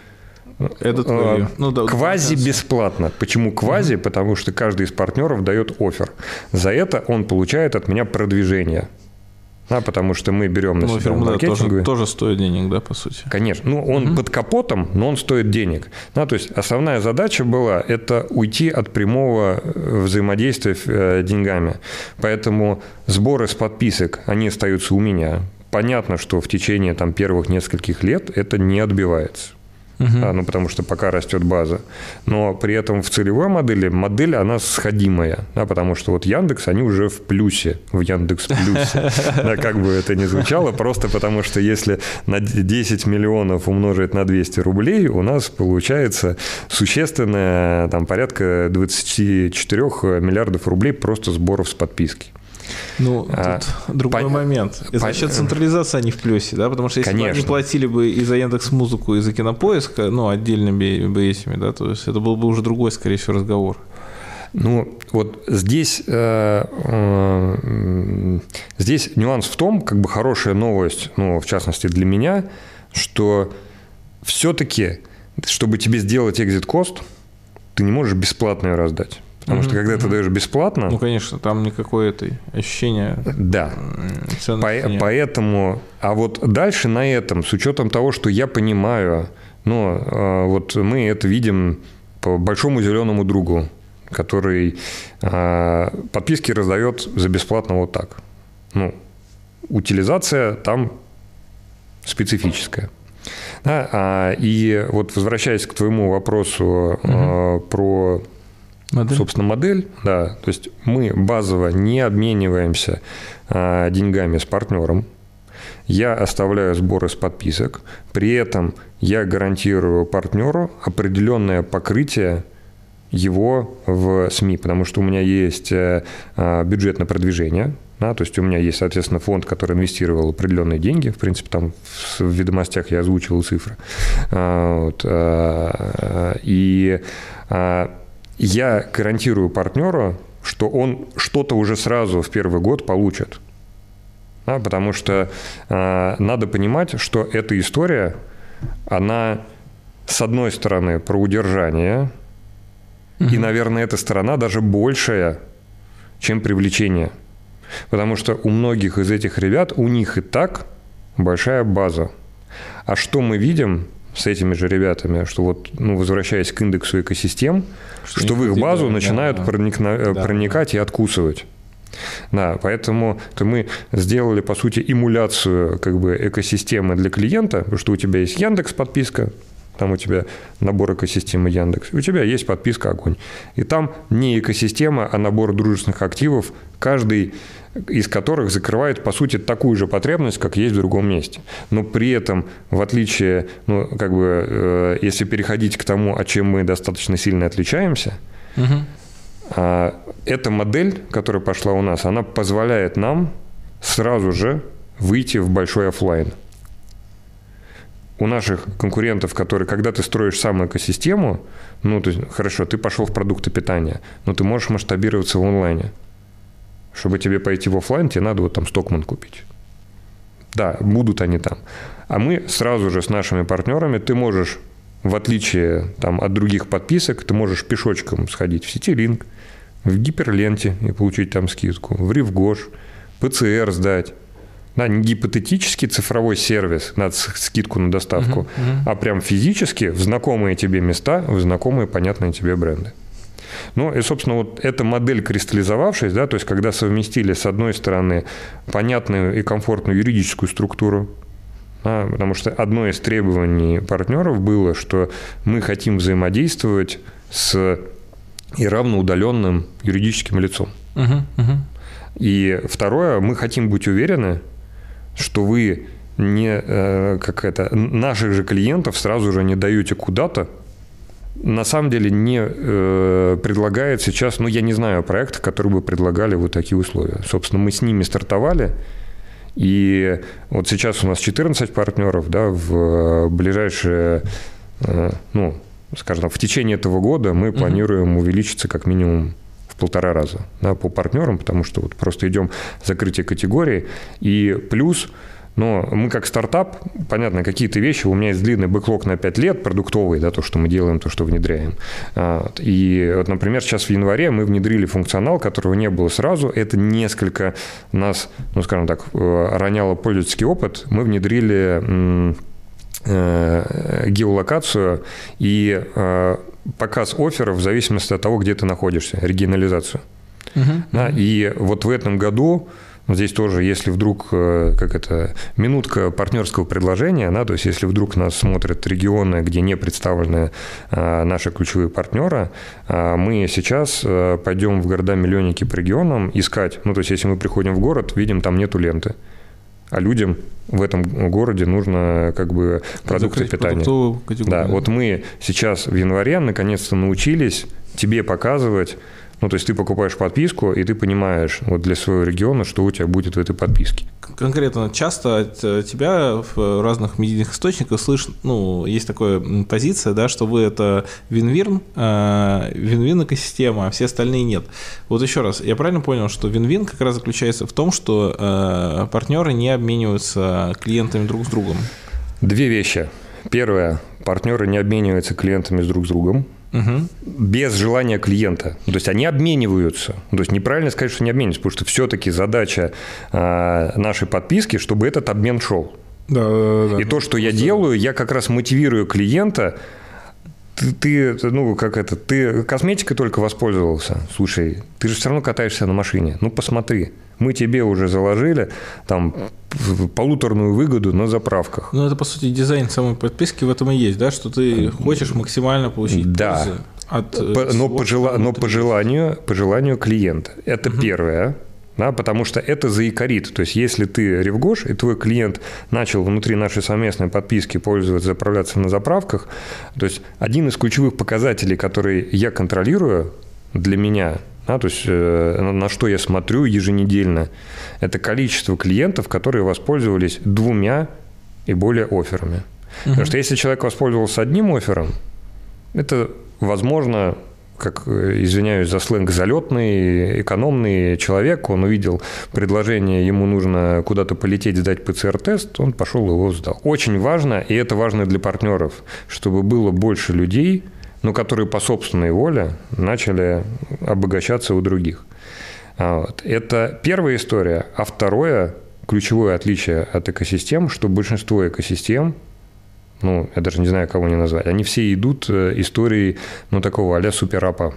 это твое. Ну, да, квази бесплатно. Почему квази? Угу. Потому что каждый из партнеров дает офер. За это он получает от меня продвижение. Да, потому что мы берем на ну, себя маркетинговый. Тоже, тоже стоит денег, да, по сути? Конечно. Ну, он угу. под капотом, но он стоит денег. Да, то есть основная задача была – это уйти от прямого э, взаимодействия э, деньгами. Поэтому сборы с подписок, они остаются у меня. Понятно, что в течение там, первых нескольких лет это не отбивается. Угу. Да, ну, потому что пока растет база. Но при этом в целевой модели модель, она сходимая, да, потому что вот Яндекс, они уже в плюсе, в Яндекс плюсе. Да, как бы это ни звучало, просто потому что если на 10 миллионов умножить на 200 рублей, у нас получается существенное, там, порядка 24 миллиардов рублей просто сборов с подписки. Ну, а, тут другой по... момент. За по... счет централизации они в плюсе, да? Потому что если Конечно. бы они платили бы и за Яндекс Музыку, и за Кинопоиск, ну, отдельными бы этими, да, то есть это был бы уже другой, скорее всего, разговор. Ну, вот здесь, э, э, здесь нюанс в том, как бы хорошая новость, ну, в частности для меня, что все-таки, чтобы тебе сделать cost, ты не можешь бесплатно ее раздать. Потому mm-hmm. что когда ты даешь бесплатно... Ну, конечно, там никакое этой ощущения... Да. По- поэтому... А вот дальше на этом, с учетом того, что я понимаю, ну, а, вот мы это видим по большому зеленому другу, который а, подписки раздает за бесплатно вот так. Ну, утилизация там специфическая. Да, а, и вот возвращаясь к твоему вопросу угу. про Модель. Собственно, модель, да. То есть мы базово не обмениваемся а, деньгами с партнером. я оставляю сборы с подписок, при этом я гарантирую партнеру определенное покрытие его в СМИ, потому что у меня есть э, а, бюджет на продвижение, да, то есть у меня есть, соответственно, фонд, который инвестировал определенные деньги. В принципе, там в ведомостях я озвучивал цифры. А, вот, а, и я гарантирую партнеру, что он что-то уже сразу в первый год получит. Да, потому что надо понимать, что эта история, она, с одной стороны, про удержание – и, наверное, эта сторона даже большая, чем привлечение. Потому что у многих из этих ребят, у них и так большая база. А что мы видим с этими же ребятами, что вот, ну, возвращаясь к индексу экосистем, что, что в их базу да, начинают да, проникна- э, да, проникать да. и откусывать. Да, поэтому то мы сделали, по сути, эмуляцию как бы, экосистемы для клиента, потому что у тебя есть Яндекс подписка, там у тебя набор экосистемы Яндекс, у тебя есть подписка Огонь. И там не экосистема, а набор дружественных активов, каждый из которых закрывает, по сути, такую же потребность, как есть в другом месте. Но при этом, в отличие, ну, как бы, э, если переходить к тому, о чем мы достаточно сильно отличаемся, угу. э, эта модель, которая пошла у нас, она позволяет нам сразу же выйти в большой офлайн у наших конкурентов, которые, когда ты строишь самую экосистему, ну, то есть, хорошо, ты пошел в продукты питания, но ты можешь масштабироваться в онлайне. Чтобы тебе пойти в офлайн, тебе надо вот там Стокман купить. Да, будут они там. А мы сразу же с нашими партнерами, ты можешь, в отличие там, от других подписок, ты можешь пешочком сходить в Ситилинк, в Гиперленте и получить там скидку, в Ривгош, ПЦР сдать, да, не гипотетический цифровой сервис, на скидку на доставку, uh-huh, uh-huh. а прям физически в знакомые тебе места, в знакомые понятные тебе бренды. Ну и, собственно, вот эта модель кристаллизовавшись, да, то есть когда совместили с одной стороны понятную и комфортную юридическую структуру, да, потому что одно из требований партнеров было, что мы хотим взаимодействовать с и равноудаленным юридическим лицом. Uh-huh, uh-huh. И второе, мы хотим быть уверены, что вы не э, как это наших же клиентов сразу же не даете куда-то, на самом деле не э, предлагает сейчас, ну я не знаю проекта, которые бы предлагали вот такие условия. Собственно, мы с ними стартовали, и вот сейчас у нас 14 партнеров, да, в ближайшие, э, ну, скажем, в течение этого года мы планируем увеличиться как минимум полтора раза да, по партнерам, потому что вот просто идем закрытие категории. И плюс но мы как стартап, понятно, какие-то вещи, у меня есть длинный бэклог на 5 лет, продуктовый, да, то, что мы делаем, то, что внедряем. А, и вот, например, сейчас в январе мы внедрили функционал, которого не было сразу. Это несколько нас, ну, скажем так, э, роняло пользовательский опыт. Мы внедрили э, геолокацию и э, показ офферов в зависимости от того, где ты находишься, регионализацию. Uh-huh. Да, и вот в этом году здесь тоже, если вдруг, э, как это, минутка партнерского предложения, да, то есть если вдруг нас смотрят регионы, где не представлены а, наши ключевые партнеры, а, мы сейчас а, пойдем в города-миллионники по регионам искать, ну, то есть если мы приходим в город, видим, там нету ленты а людям в этом городе нужно как бы продукты питания. Да, вот мы сейчас в январе наконец-то научились тебе показывать ну, то есть ты покупаешь подписку, и ты понимаешь вот для своего региона, что у тебя будет в этой подписке. Конкретно часто от э, тебя в разных медийных источниках слышно, ну, есть такая позиция, да, что вы это вин-вин, э, вин-вин экосистема, а все остальные нет. Вот еще раз, я правильно понял, что вин-вин как раз заключается в том, что э, партнеры не обмениваются клиентами друг с другом? Две вещи. Первое, партнеры не обмениваются клиентами друг с другом угу. без желания клиента. То есть они обмениваются. То есть неправильно сказать, что не обмениваются, потому что все-таки задача э, нашей подписки, чтобы этот обмен шел. Да, да, да. И то, что я делаю, я как раз мотивирую клиента ты, ты, ну, как это, ты косметикой только воспользовался. Слушай, ты же все равно катаешься на машине. Ну, посмотри. Мы тебе уже заложили там полуторную выгоду на заправках. Ну, это, по сути, дизайн самой подписки в этом и есть, да, что ты хочешь максимально получить да. от э, по, но, по, жела, но по желанию, по желанию клиента. Это угу. первое. Да, потому что это заикарит. То есть, если ты ревгош, и твой клиент начал внутри нашей совместной подписки пользоваться, заправляться на заправках, то есть, один из ключевых показателей, который я контролирую для меня, да, то есть, э, на что я смотрю еженедельно, это количество клиентов, которые воспользовались двумя и более офферами. Угу. Потому что если человек воспользовался одним оффером, это, возможно, как, извиняюсь за сленг, залетный, экономный человек, он увидел предложение, ему нужно куда-то полететь, сдать ПЦР-тест, он пошел его сдал. Очень важно, и это важно для партнеров, чтобы было больше людей, но которые по собственной воле начали обогащаться у других. А вот. Это первая история. А второе, ключевое отличие от экосистем, что большинство экосистем ну, я даже не знаю, кого не назвать, они все идут э, историей, ну, такого а-ля суперапа,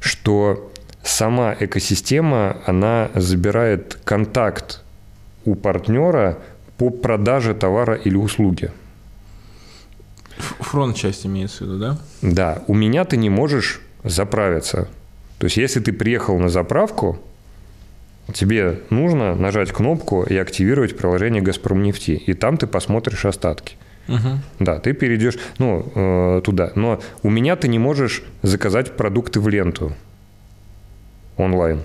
что сама экосистема, она забирает контакт у партнера по продаже товара или услуги. Фронт-часть имеется в виду, да? Да. У меня ты не можешь заправиться. То есть, если ты приехал на заправку, тебе нужно нажать кнопку и активировать приложение «Газпром нефти», и там ты посмотришь остатки. Угу. Да, ты перейдешь ну, э, туда. Но у меня ты не можешь заказать продукты в ленту онлайн.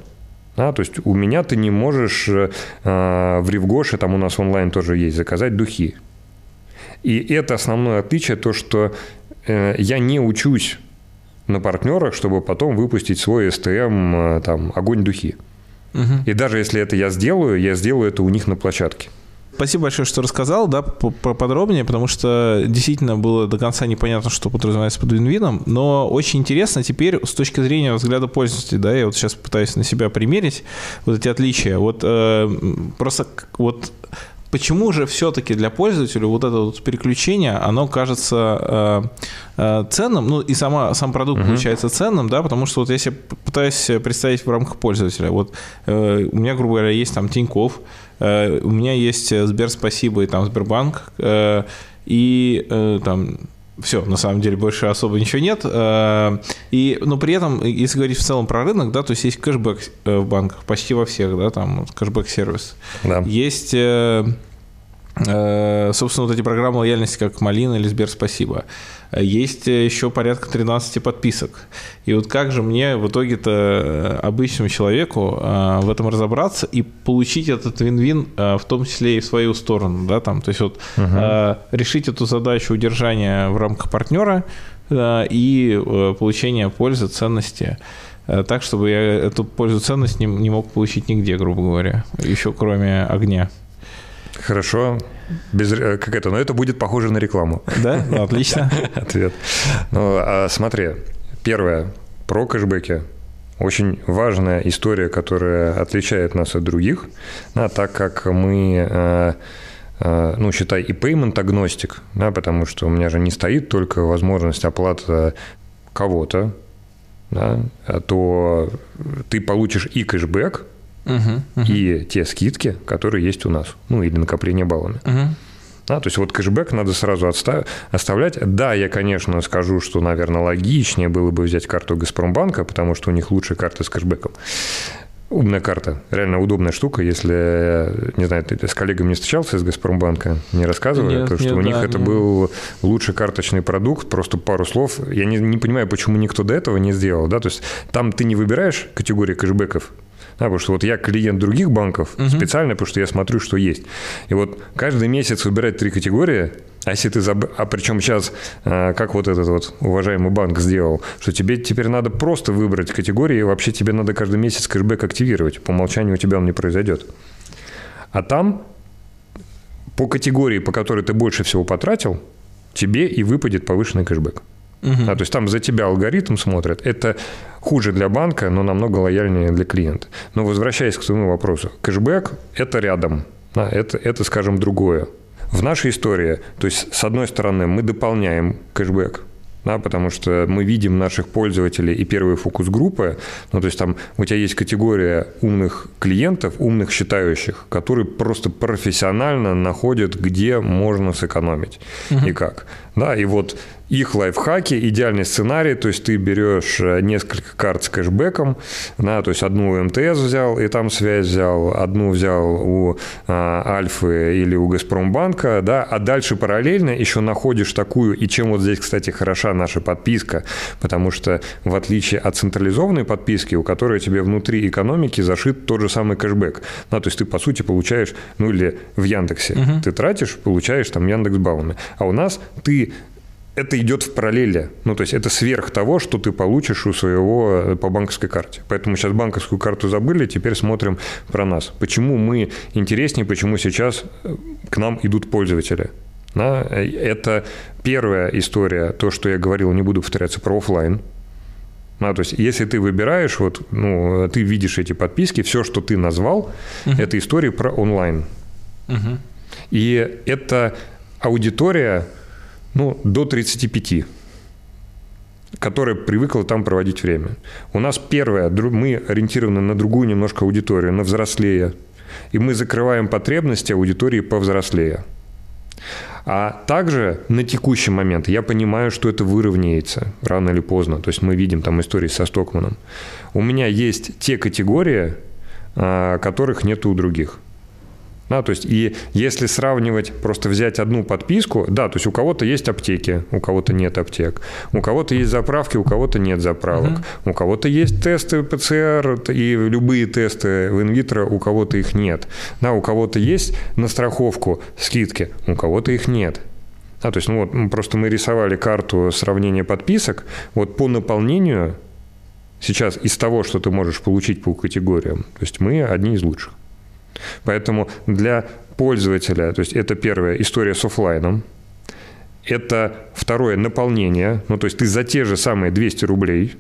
Да, то есть у меня ты не можешь э, в Ревгоше, там у нас онлайн тоже есть, заказать духи. И это основное отличие, то, что э, я не учусь на партнерах, чтобы потом выпустить свой STM, э, там, огонь духи. Угу. И даже если это я сделаю, я сделаю это у них на площадке. Спасибо большое, что рассказал, да, поподробнее, потому что действительно было до конца непонятно, что подразумевается под винвином, но очень интересно теперь с точки зрения взгляда пользователя, да, я вот сейчас пытаюсь на себя примерить вот эти отличия. Вот э, просто вот почему же все-таки для пользователя вот это вот переключение, оно кажется э, э, ценным, ну и сама, сам продукт uh-huh. получается ценным, да, потому что вот я себе пытаюсь представить в рамках пользователя, вот э, у меня, грубо говоря, есть там Тиньков, э, у меня есть Сбер Спасибо и там Сбербанк, э, и э, там все, на самом деле больше особо ничего нет. Э, и, но при этом, если говорить в целом про рынок, да, то есть есть кэшбэк э, в банках, почти во всех, да, там кэшбэк-сервис. Да. Есть э, собственно, вот эти программы лояльности, как Малина или Сбер Спасибо. Есть еще порядка 13 подписок. И вот как же мне в итоге-то обычному человеку в этом разобраться и получить этот вин-вин, в том числе и в свою сторону, да, там, то есть вот угу. решить эту задачу удержания в рамках партнера и получения пользы, ценности так, чтобы я эту пользу ценность не, не мог получить нигде, грубо говоря, еще кроме огня. Хорошо. Без, как это, но это будет похоже на рекламу. Да, ну, отлично. Ответ. Ну, а смотри, первое, про кэшбэки. Очень важная история, которая отличает нас от других, да, так как мы э, э, ну, считай, и payment агностик, да, потому что у меня же не стоит только возможность оплаты кого-то, да, то ты получишь и кэшбэк, угу. и те скидки, которые есть у нас, ну или накопление баллами. Да, то есть вот кэшбэк надо сразу отстав... оставлять. Да, я, конечно, скажу, что, наверное, логичнее было бы взять карту Газпромбанка, потому что у них лучшая карта с кэшбэком. Умная карта, реально удобная штука, если, не знаю, ты с коллегами не встречался из Газпромбанка, не рассказывай, нет, потому что нет, у них да, это нет. был лучший карточный продукт, просто пару слов. Я не, не понимаю, почему никто до этого не сделал, да, то есть там ты не выбираешь категории кэшбэков, да, потому что вот я клиент других банков угу. специально, потому что я смотрю, что есть. И вот каждый месяц выбирать три категории, а если ты заб... А причем сейчас, а, как вот этот вот уважаемый банк сделал, что тебе теперь надо просто выбрать категории, и вообще тебе надо каждый месяц кэшбэк активировать. По умолчанию у тебя он не произойдет. А там по категории, по которой ты больше всего потратил, тебе и выпадет повышенный кэшбэк. Угу. А, то есть там за тебя алгоритм смотрит. Это хуже для банка, но намного лояльнее для клиента. Но возвращаясь к своему вопросу, кэшбэк – это рядом. Да, это, это, скажем, другое. В нашей истории, то есть, с одной стороны, мы дополняем кэшбэк, да, потому что мы видим наших пользователей и первые фокус-группы, ну, то есть там у тебя есть категория умных клиентов, умных считающих, которые просто профессионально находят, где можно сэкономить угу. и как. Да, и вот их лайфхаки, идеальный сценарий, то есть ты берешь э, несколько карт с кэшбэком, да, то есть одну у МТС взял и там связь взял, одну взял у а, Альфы или у Газпромбанка, да, а дальше параллельно еще находишь такую, и чем вот здесь, кстати, хороша наша подписка, потому что в отличие от централизованной подписки, у которой тебе внутри экономики зашит тот же самый кэшбэк, да, то есть ты, по сути, получаешь, ну или в Яндексе, угу. ты тратишь, получаешь там Яндекс баллами, а у нас ты это идет в параллели. Ну, то есть это сверх того, что ты получишь у своего э, по банковской карте. Поэтому сейчас банковскую карту забыли, теперь смотрим про нас. Почему мы интереснее, почему сейчас э, к нам идут пользователи. Да? Э, это первая история, то, что я говорил, не буду повторяться, про офлайн. Да, то есть, если ты выбираешь, вот, ну, ты видишь эти подписки, все, что ты назвал, угу. это история про онлайн. Угу. И это аудитория, ну, до 35 которая привыкла там проводить время. У нас первое, мы ориентированы на другую немножко аудиторию, на взрослее. И мы закрываем потребности аудитории повзрослее. А также на текущий момент я понимаю, что это выровняется рано или поздно. То есть мы видим там истории со Стокманом. У меня есть те категории, а, которых нет у других. Да, то есть, и если сравнивать, просто взять одну подписку, да, то есть у кого-то есть аптеки, у кого-то нет аптек, у кого-то есть заправки, у кого-то нет заправок, угу. у кого-то есть тесты ПЦР и любые тесты в инвитро, у кого-то их нет. Да, у кого-то есть на страховку скидки, у кого-то их нет. Да, то есть, ну вот, просто мы рисовали карту сравнения подписок, вот по наполнению сейчас из того, что ты можешь получить по категориям, то есть мы одни из лучших. Поэтому для пользователя, то есть это первая история с офлайном, это второе наполнение, ну то есть ты за те же самые 200 рублей,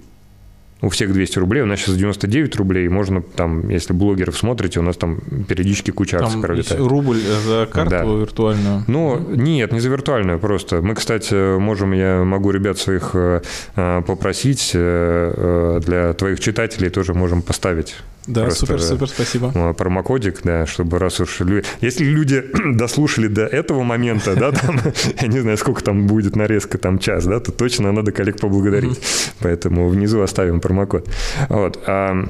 у всех 200 рублей, у нас сейчас 99 рублей, можно там, если блогеров смотрите, у нас там периодически куча акций пролетает. рубль за карту да. виртуальную? Ну, нет, не за виртуальную просто. Мы, кстати, можем, я могу ребят своих э, попросить, э, для твоих читателей тоже можем поставить да, Просто, супер, супер, спасибо. Промокодик, да, чтобы раз уж... Если люди дослушали до этого момента, да, там, я не знаю, сколько там будет нарезка, там час, да, то точно надо коллег поблагодарить. Поэтому внизу оставим промокод. Вот. А,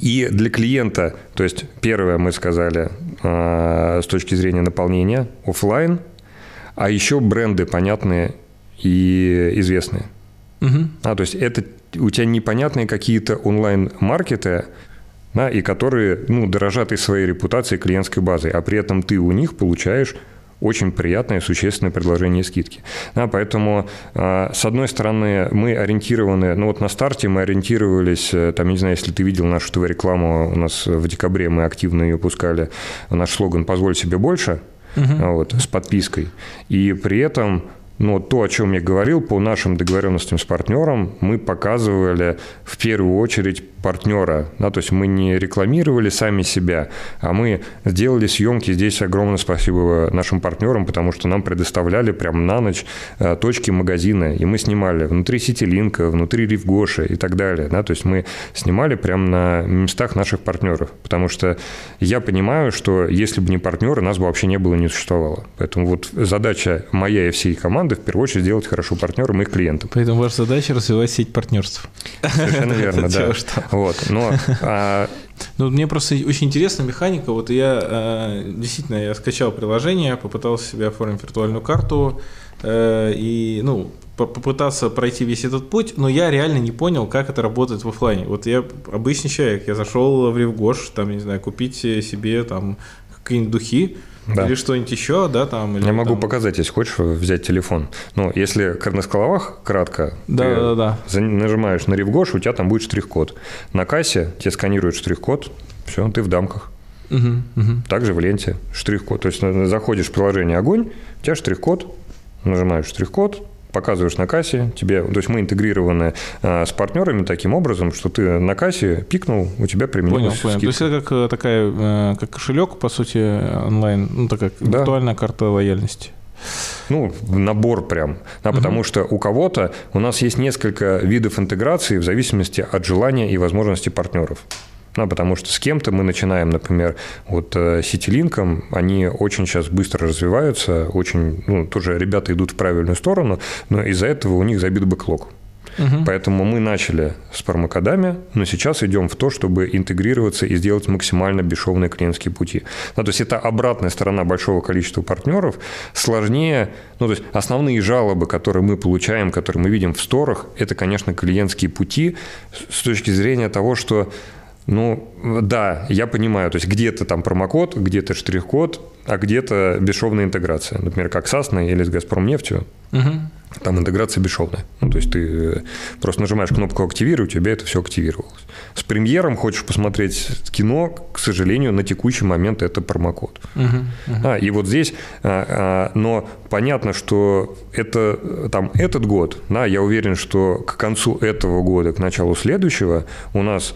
и для клиента, то есть первое мы сказали а, с точки зрения наполнения, офлайн, а еще бренды понятные и известные. Угу. А, то есть это у тебя непонятные какие-то онлайн-маркеты, да, и которые ну, дорожат и своей репутацией клиентской базой, а при этом ты у них получаешь очень приятное, существенное предложение скидки. Да, поэтому, а, с одной стороны, мы ориентированы, ну вот на старте мы ориентировались, э, там, не знаю, если ты видел нашу ТВ-рекламу, у нас в декабре мы активно ее пускали, наш слоган «Позволь себе больше», угу. вот, с подпиской. И при этом но то, о чем я говорил, по нашим договоренностям с партнером, мы показывали в первую очередь партнера. Да, то есть мы не рекламировали сами себя, а мы сделали съемки. Здесь огромное спасибо нашим партнерам, потому что нам предоставляли прямо на ночь э, точки магазина. И мы снимали внутри Ситилинка, внутри Ривгоши и так далее. Да, то есть мы снимали прямо на местах наших партнеров. Потому что я понимаю, что если бы не партнеры, нас бы вообще не было, не существовало. Поэтому вот задача моя и всей команды в первую очередь сделать хорошо партнерам и их клиентам. Поэтому ваша задача развивать сеть партнерств. Совершенно верно, да. Вот, но... А... Ну, мне просто очень интересна механика. Вот я э, действительно я скачал приложение, попытался себе оформить виртуальную карту э, и, ну, попытаться пройти весь этот путь, но я реально не понял, как это работает в офлайне. Вот я обычный человек, я зашел в Ревгош, там, не знаю, купить себе там какие-нибудь духи, да. Или что-нибудь еще, да, там. Или, Я могу там... показать, если хочешь, взять телефон. Ну, если на скаловах кратко, да, ты да, да. За, нажимаешь на Ревгош, у тебя там будет штрих-код. На кассе тебе сканируют штрих-код, все, ты в дамках. Угу, угу. Также в ленте штрих-код. То есть заходишь в приложение «Огонь», у тебя штрих-код, нажимаешь штрих-код, показываешь на кассе, тебе, то есть мы интегрированы а, с партнерами таким образом, что ты на кассе пикнул, у тебя применилась Понял, понял. То есть это как э, такая, э, как кошелек, по сути, онлайн, ну такая да. виртуальная карта лояльности. ну, набор прям, да, угу. потому что у кого-то у нас есть несколько видов интеграции в зависимости от желания и возможности партнеров. Ну, потому что с кем-то мы начинаем, например, вот Ситилинком, э, они очень сейчас быстро развиваются, очень, ну, тоже ребята идут в правильную сторону, но из-за этого у них забит бэклог. Угу. Поэтому мы начали с промокодами, но сейчас идем в то, чтобы интегрироваться и сделать максимально бесшовные клиентские пути. Ну, то есть это обратная сторона большого количества партнеров. Сложнее, ну, то есть основные жалобы, которые мы получаем, которые мы видим в сторах, это, конечно, клиентские пути с точки зрения того, что ну, да, я понимаю, то есть где-то там промокод, где-то штрих-код, а где-то бесшовная интеграция. Например, как с Асной или с Газпромнефтью. Угу. Там интеграция бесшовная. Ну, то есть ты э, просто нажимаешь кнопку «Активируй», у тебя это все активировалось. С премьером хочешь посмотреть кино, к сожалению, на текущий момент это промокод. Угу, угу. А, и вот здесь, а, а, но понятно, что это там этот год, да, я уверен, что к концу этого года, к началу следующего у нас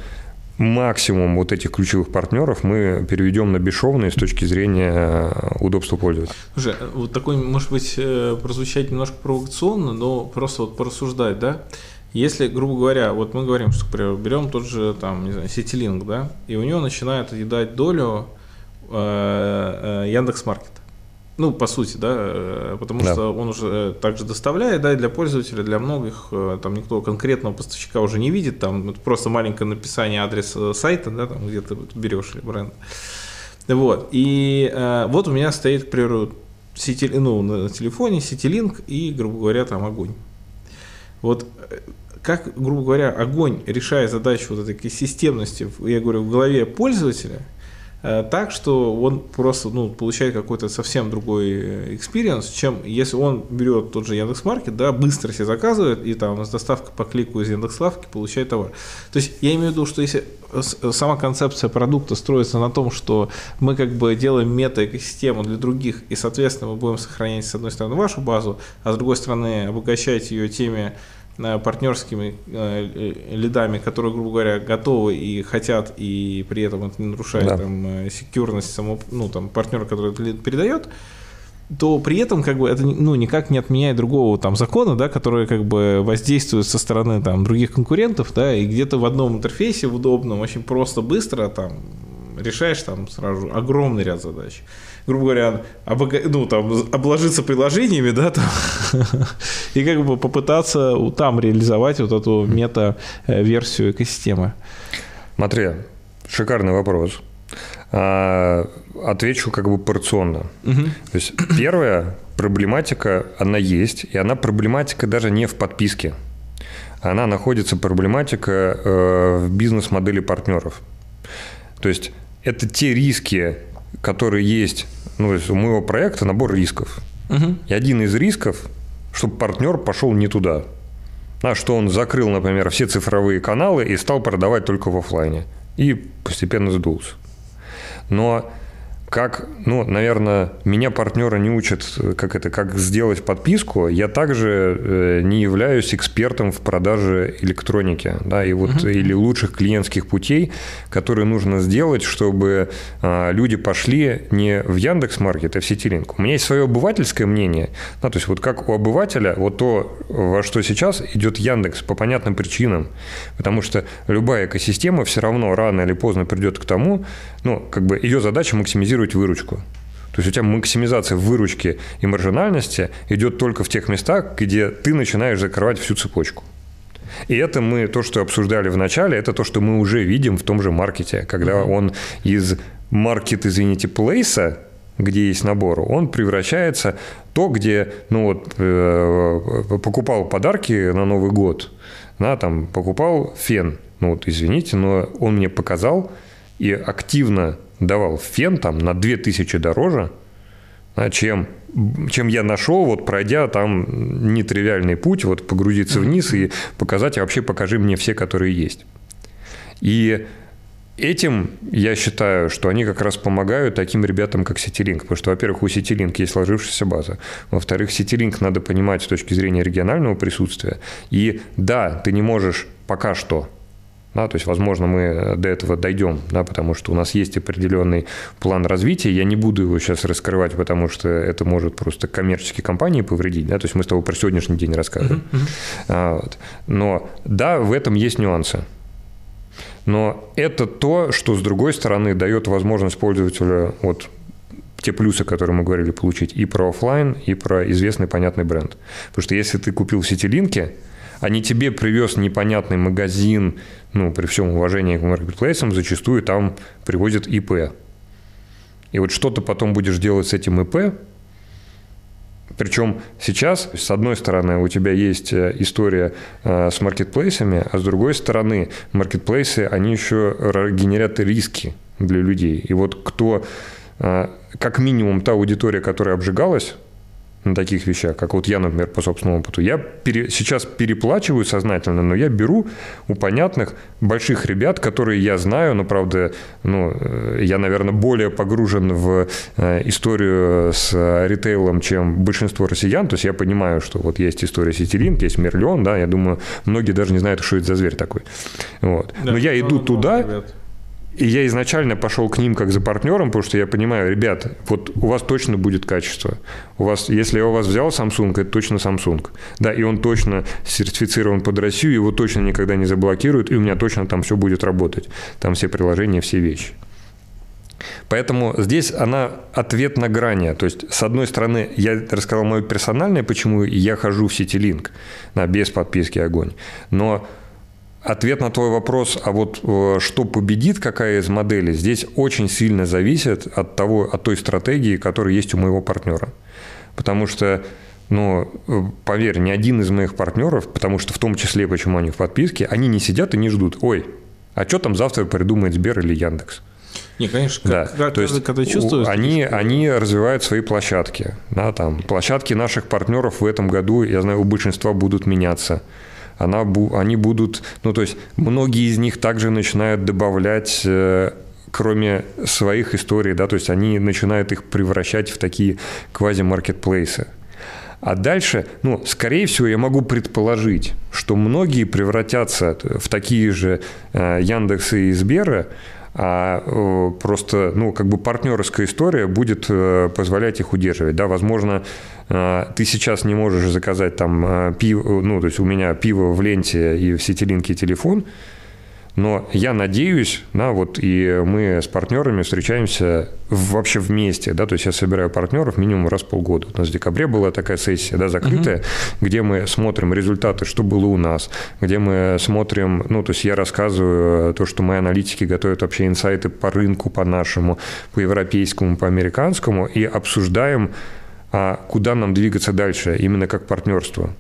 максимум вот этих ключевых партнеров мы переведем на бесшовные с точки зрения э, удобства пользователя. Слушай, вот такой, может быть, э, прозвучать немножко провокационно, но просто вот порассуждать, да? Если, грубо говоря, вот мы говорим, что, например, берем тот же, там, не знаю, Ситилинк, да, и у него начинает отъедать долю э, э, Яндекс.Маркет. Ну, по сути, да, э, потому да. что он уже э, также доставляет, да, и для пользователя, для многих, э, там никто конкретного поставщика уже не видит, там просто маленькое написание адреса сайта, да, там где ты берешь бренд. Вот, и э, вот у меня стоит, к примеру, сети, ну, на телефоне Ситилинк и, грубо говоря, там огонь. Вот как, грубо говоря, огонь решает задачу вот этой системности, я говорю, в голове пользователя – так, что он просто ну, получает какой-то совсем другой э, experience, чем если он берет тот же Яндекс.Маркет, да, быстро себе заказывает и там с доставкой по клику из Яндекс.Лавки получает товар. То есть я имею в виду, что если сама концепция продукта строится на том, что мы как бы делаем мета-экосистему для других, и, соответственно, мы будем сохранять, с одной стороны, вашу базу, а с другой стороны, обогащать ее теми Э, партнерскими э, э, лидами, которые, грубо говоря, готовы и хотят, и при этом это не нарушает да. там, секьюрность самого, ну, там, партнера, который это лид передает, то при этом как бы это ну, никак не отменяет другого там закона, да, который как бы воздействует со стороны там других конкурентов, да, и где-то в одном интерфейсе, в удобном, очень просто, быстро там решаешь там сразу огромный ряд задач грубо говоря, обога... ну, там, обложиться приложениями, да, там, и как бы попытаться там реализовать вот эту мета-версию экосистемы. Смотри, шикарный вопрос. А, отвечу как бы порционно. Угу. То есть первая проблематика, она есть, и она проблематика даже не в подписке. Она находится, проблематика, э, в бизнес-модели партнеров. То есть это те риски, которые есть ну, то есть у моего проекта набор рисков. Угу. И один из рисков, чтобы партнер пошел не туда. А что он закрыл, например, все цифровые каналы и стал продавать только в офлайне. И постепенно сдулся. Но как, ну, наверное, меня партнеры не учат, как это, как сделать подписку. Я также э, не являюсь экспертом в продаже электроники, да, и вот uh-huh. или лучших клиентских путей, которые нужно сделать, чтобы а, люди пошли не в Яндекс Маркет, а в Ситилинк. У меня есть свое обывательское мнение, да, то есть вот как у обывателя, вот то, во что сейчас идет Яндекс по понятным причинам, потому что любая экосистема все равно рано или поздно придет к тому, ну, как бы ее задача максимизировать максимизировать выручку. То есть у тебя максимизация выручки и маржинальности идет только в тех местах, где ты начинаешь закрывать всю цепочку. И это мы, то, что обсуждали в начале, это то, что мы уже видим в том же маркете, когда он из маркет, извините, плейса, где есть набор, он превращается в то, где, ну вот, э, покупал подарки на Новый год, да, там, покупал фен, ну вот, извините, но он мне показал и активно давал фен там на 2000 дороже, чем, чем я нашел, вот пройдя там нетривиальный путь, вот погрузиться вниз и показать, а вообще покажи мне все, которые есть. И этим я считаю, что они как раз помогают таким ребятам, как Ситилинк. Потому что, во-первых, у Ситилинк есть сложившаяся база. Во-вторых, Ситилинк надо понимать с точки зрения регионального присутствия. И да, ты не можешь пока что Да, то есть, возможно, мы до этого дойдем, да, потому что у нас есть определенный план развития. Я не буду его сейчас раскрывать, потому что это может просто коммерческие компании повредить. Да, то есть мы с тобой про сегодняшний день рассказываем. Uh-huh. А, вот. Но да, в этом есть нюансы. Но это то, что, с другой стороны, дает возможность пользователю вот те плюсы, которые мы говорили, получить и про офлайн, и про известный понятный бренд. Потому что если ты купил в сетилинке, а не тебе привез непонятный магазин, ну, при всем уважении к маркетплейсам, зачастую там привозят ИП. И вот что ты потом будешь делать с этим ИП, причем сейчас, с одной стороны, у тебя есть э, история э, с маркетплейсами, а с другой стороны, маркетплейсы, они еще генерят риски для людей. И вот кто, э, как минимум, та аудитория, которая обжигалась, на таких вещах, как вот я, например, по собственному опыту. Я пере, сейчас переплачиваю сознательно, но я беру у понятных больших ребят, которые я знаю, но, правда, ну, э, я, наверное, более погружен в э, историю с ритейлом, чем большинство россиян, то есть я понимаю, что вот есть история Ситилинк, есть Мерлион, да, я думаю, многие даже не знают, что это за зверь такой. Вот. Да, но я иду туда... Ребят и я изначально пошел к ним как за партнером, потому что я понимаю, ребят, вот у вас точно будет качество. У вас, если я у вас взял Samsung, это точно Samsung. Да, и он точно сертифицирован под Россию, его точно никогда не заблокируют, и у меня точно там все будет работать. Там все приложения, все вещи. Поэтому здесь она ответ на грани. То есть, с одной стороны, я рассказал мое персональное, почему я хожу в Ситилинк да, без подписки «Огонь». Но Ответ на твой вопрос, а вот э, что победит, какая из моделей, здесь очень сильно зависит от, того, от той стратегии, которая есть у моего партнера. Потому что ну, э, поверь, ни один из моих партнеров, потому что в том числе, почему они в подписке, они не сидят и не ждут, ой, а что там завтра придумает Сбер или Яндекс? Не, конечно, да. как, то есть когда чувствуешь, они, что... они развивают свои площадки. Да, там, площадки наших партнеров в этом году, я знаю, у большинства будут меняться она, они будут, ну то есть многие из них также начинают добавлять э, кроме своих историй, да, то есть они начинают их превращать в такие квази-маркетплейсы. А дальше, ну, скорее всего, я могу предположить, что многие превратятся в такие же э, Яндексы и Сберы, а э, просто, ну, как бы партнерская история будет позволять их удерживать, да, возможно, а, ты сейчас не можешь заказать там пиво, ну, то есть у меня пиво в ленте и в сетилинке телефон, но я надеюсь, да, вот и мы с партнерами встречаемся вообще вместе, да, то есть я собираю партнеров минимум раз в полгода. У нас в декабре была такая сессия, да, закрытая, uh-huh. где мы смотрим результаты, что было у нас, где мы смотрим, ну, то есть я рассказываю то, что мои аналитики готовят вообще инсайты по рынку, по нашему, по европейскому, по американскому, и обсуждаем а куда нам двигаться дальше, именно как партнерство.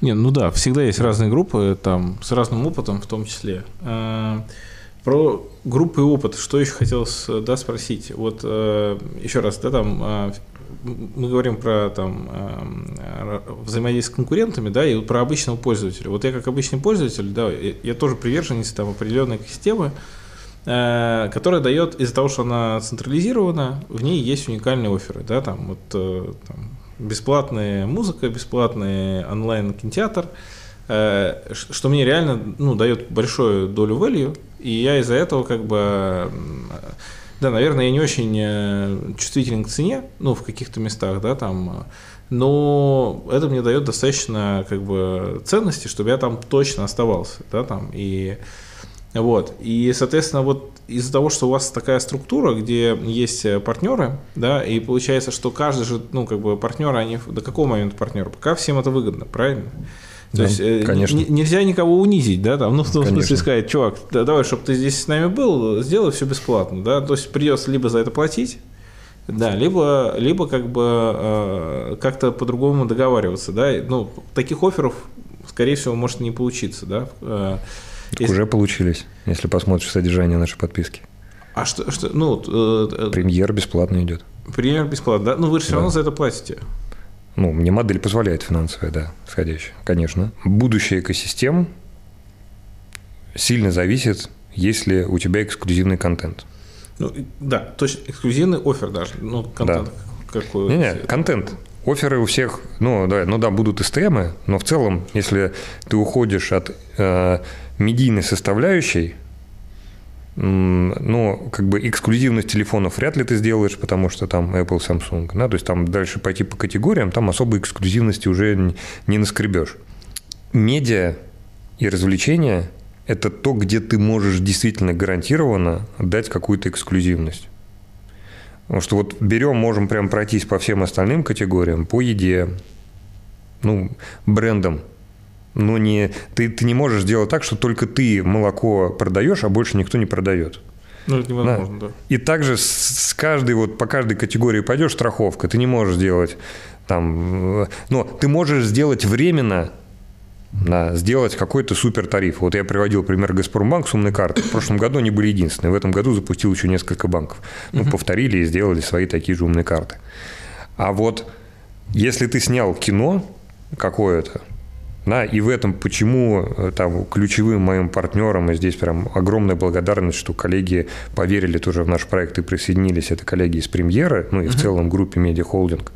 Не, ну да, всегда есть разные группы, там, с разным опытом в том числе. А, про группы и опыт, что еще хотелось да, спросить? Вот э, еще раз, да, там а, мы говорим про там, взаимодействие с конкурентами, да, и про обычного пользователя. Вот я как обычный пользователь, да, я, я тоже приверженец там определенной системы, Э, которая дает, из-за того, что она централизирована, в ней есть уникальные оферы, да, там вот э, там, бесплатная музыка, бесплатный онлайн-кинотеатр, э, что мне реально, ну, дает большую долю value, и я из-за этого как бы, да, наверное, я не очень чувствителен к цене, ну, в каких-то местах, да, там, но это мне дает достаточно, как бы, ценности, чтобы я там точно оставался, да, там, и вот. И, соответственно, вот из-за того, что у вас такая структура, где есть э, партнеры, да, и получается, что каждый же, ну, как бы партнеры, они до какого момента партнеры? Пока всем это выгодно, правильно? То да, есть э, конечно. Нельзя никого унизить, да, там, ну, в том конечно. смысле сказать, чувак, да, давай, чтобы ты здесь с нами был, сделай все бесплатно, да, то есть придется либо за это платить, да, либо, либо как бы э, как-то по-другому договариваться, да, ну, таких офферов, скорее всего, может не получиться, да, э, если... Уже получились, если посмотришь содержание нашей подписки. А что, что ну... Э, э Премьер бесплатно идет. Премьер бесплатно, да? Ну, вы же все да. равно за это платите. Ну, мне модель позволяет финансовая, да, сходящая, конечно. Будущее экосистем сильно зависит, если у тебя эксклюзивный контент. Ну, да, точно, эксклюзивный офер даже, ну, контент да. какой. Не-не, контент Оферы у всех, ну да, ну да, будут СТМы, но в целом, если ты уходишь от э, медийной составляющей, ну, как бы эксклюзивность телефонов вряд ли ты сделаешь, потому что там Apple, Samsung, да, то есть там дальше пойти по категориям, там особой эксклюзивности уже не наскребешь. Медиа и развлечения – это то, где ты можешь действительно гарантированно дать какую-то эксклюзивность. Потому что вот берем, можем прям пройтись по всем остальным категориям, по еде, ну, брендам. Но не, ты, ты не можешь сделать так, что только ты молоко продаешь, а больше никто не продает. Ну, это невозможно, да. да. И также с, каждой, вот по каждой категории пойдешь страховка, ты не можешь сделать там, но ты можешь сделать временно да, сделать какой-то супер тариф. Вот я приводил пример Газпромбанк с умной картой. В прошлом году они были единственные. В этом году запустил еще несколько банков. Мы uh повторили и сделали свои такие же умные карты. А вот если ты снял кино какое-то, да, и в этом почему э, там ключевым моим партнерам, и здесь прям огромная благодарность, что коллеги поверили тоже в наш проект и присоединились, это коллеги из премьеры, ну и uh в целом группе Медиа Холдинг,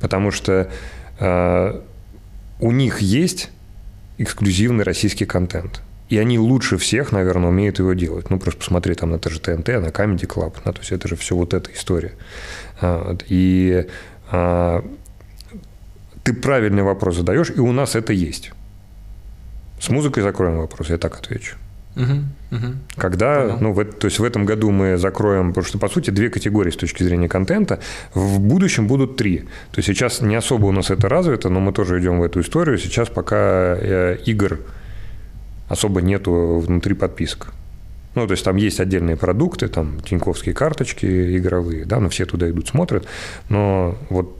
потому что э, у них есть эксклюзивный российский контент. И они лучше всех, наверное, умеют его делать. Ну, просто посмотри там на же ТНТ, на Comedy Club. Да, то есть это же все вот эта история. А, и а, ты правильный вопрос задаешь, и у нас это есть. С музыкой закроем вопрос, я так отвечу. Угу, угу. Когда, Понял. ну, в, то есть в этом году мы закроем, потому что, по сути, две категории с точки зрения контента, в будущем будут три. То есть сейчас не особо у нас это развито, но мы тоже идем в эту историю. Сейчас пока э, игр особо нету внутри подписок. Ну, то есть там есть отдельные продукты, там тиньковские карточки игровые, да, но все туда идут, смотрят. Но вот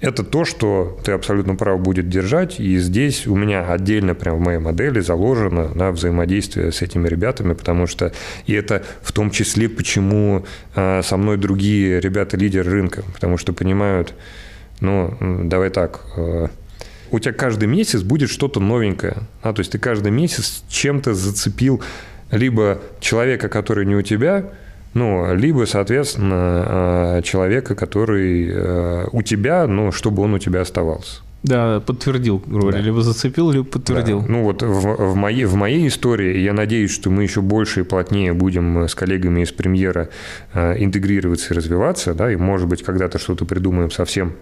это то, что ты абсолютно прав будет держать. И здесь у меня отдельно прям в моей модели заложено на взаимодействие с этими ребятами, потому что и это в том числе, почему а, со мной другие ребята-лидеры рынка, потому что понимают, ну, давай так, а, у тебя каждый месяц будет что-то новенькое. А, то есть ты каждый месяц чем-то зацепил либо человека, который не у тебя, ну, либо, соответственно, э, человека, который э, у тебя, ну, чтобы он у тебя оставался. Да, подтвердил, говоря, да. либо зацепил, либо подтвердил. Да. Ну вот в, в, моей, в моей истории, я надеюсь, что мы еще больше и плотнее будем с коллегами из премьера э, интегрироваться и развиваться, да, и, может быть, когда-то что-то придумаем совсем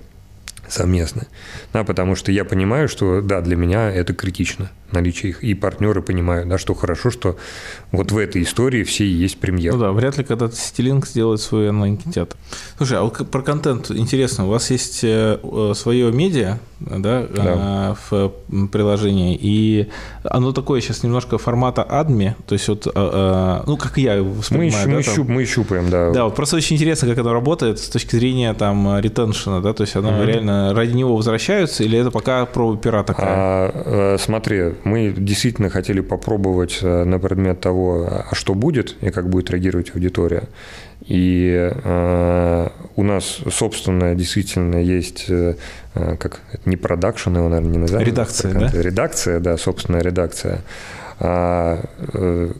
совместно. Да, потому что я понимаю, что да, для меня это критично наличие их. И партнеры понимают, да, что хорошо, что вот в этой истории все есть премьер. Ну да, вряд ли когда-то Ситилинк сделает свой онлайн-кинотеатр. Слушай, а вот про контент интересно. У вас есть э, э, свое медиа да, да. в приложении, и оно такое сейчас немножко формата адми, то есть вот, ну, как я воспринимаю. Мы, да, мы, щуп, мы щупаем, да. Да, вот просто очень интересно, как оно работает с точки зрения там ретеншена, да, то есть оно mm-hmm. реально ради него возвращаются, или это пока проба пера такая? А, э, смотри, мы действительно хотели попробовать э, на предмет того, а что будет и как будет реагировать аудитория. И э, у нас, собственно, действительно есть, э, как не продакшн, его, наверное, не назовем. Редакция, да? Редакция, да, собственная редакция. Э,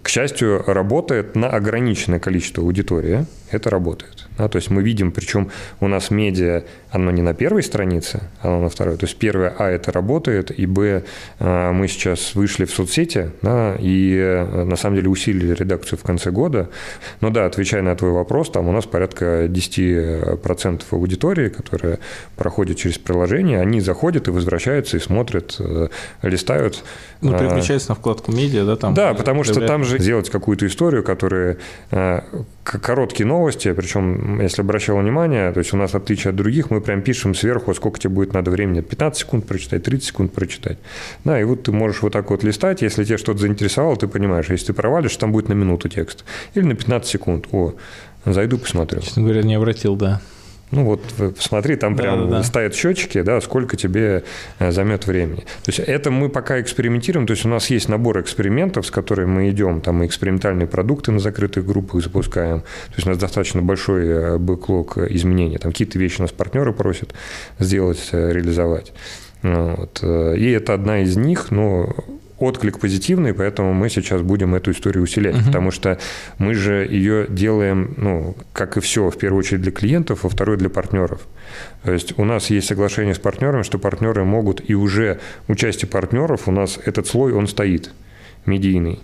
к счастью, работает на ограниченное количество аудитории. Это работает. Да, то есть мы видим, причем у нас медиа, оно не на первой странице, оно на второй. То есть первое, а, это работает, и, б, а, мы сейчас вышли в соцсети, да, и э, на самом деле усилили редакцию в конце года. Но да, отвечая на твой вопрос, там у нас порядка 10% аудитории, которая проходит через приложение, они заходят и возвращаются, и смотрят, э, листают. Ну, а, переключаются на вкладку медиа, да, там. Да, потому что там же сделать какую-то историю, которая э, короткие новости, причем, если обращал внимание, то есть у нас, отличие от других, мы прям пишем сверху, сколько тебе будет надо времени, 15 секунд прочитать, 30 секунд прочитать. Да, и вот ты можешь вот так вот листать, если тебе что-то заинтересовало, ты понимаешь, если ты провалишь, там будет на минуту текст. Или на 15 секунд. О, зайду, посмотрю. Честно говоря, не обратил, да. Ну вот посмотри, там да, прям да, да. ставят счетчики, да, сколько тебе э, займет времени. То есть это мы пока экспериментируем, то есть у нас есть набор экспериментов, с которыми мы идем, там мы экспериментальные продукты на закрытых группах запускаем, то есть у нас достаточно большой э, бэклог изменений, там какие-то вещи у нас партнеры просят сделать, э, реализовать. Вот. И это одна из них, но отклик позитивный, поэтому мы сейчас будем эту историю усилять, угу. потому что мы же ее делаем, ну, как и все, в первую очередь для клиентов, во вторую для партнеров. То есть у нас есть соглашение с партнерами, что партнеры могут, и уже участие партнеров у нас этот слой, он стоит, медийный.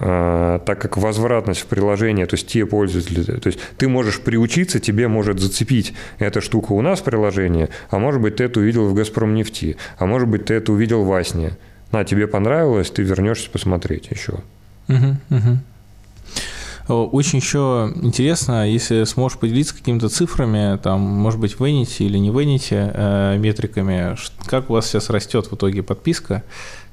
А, так как возвратность в приложение, то есть те пользователи, то есть ты можешь приучиться, тебе может зацепить эта штука у нас в приложении, а может быть ты это увидел в «Газпром нефти», а может быть ты это увидел в Асне. На, тебе понравилось, ты вернешься посмотреть еще. Угу, угу. Очень еще интересно, если сможешь поделиться какими-то цифрами, там, может быть, в Vanity или не в Vanity, э, метриками, как у вас сейчас растет в итоге подписка,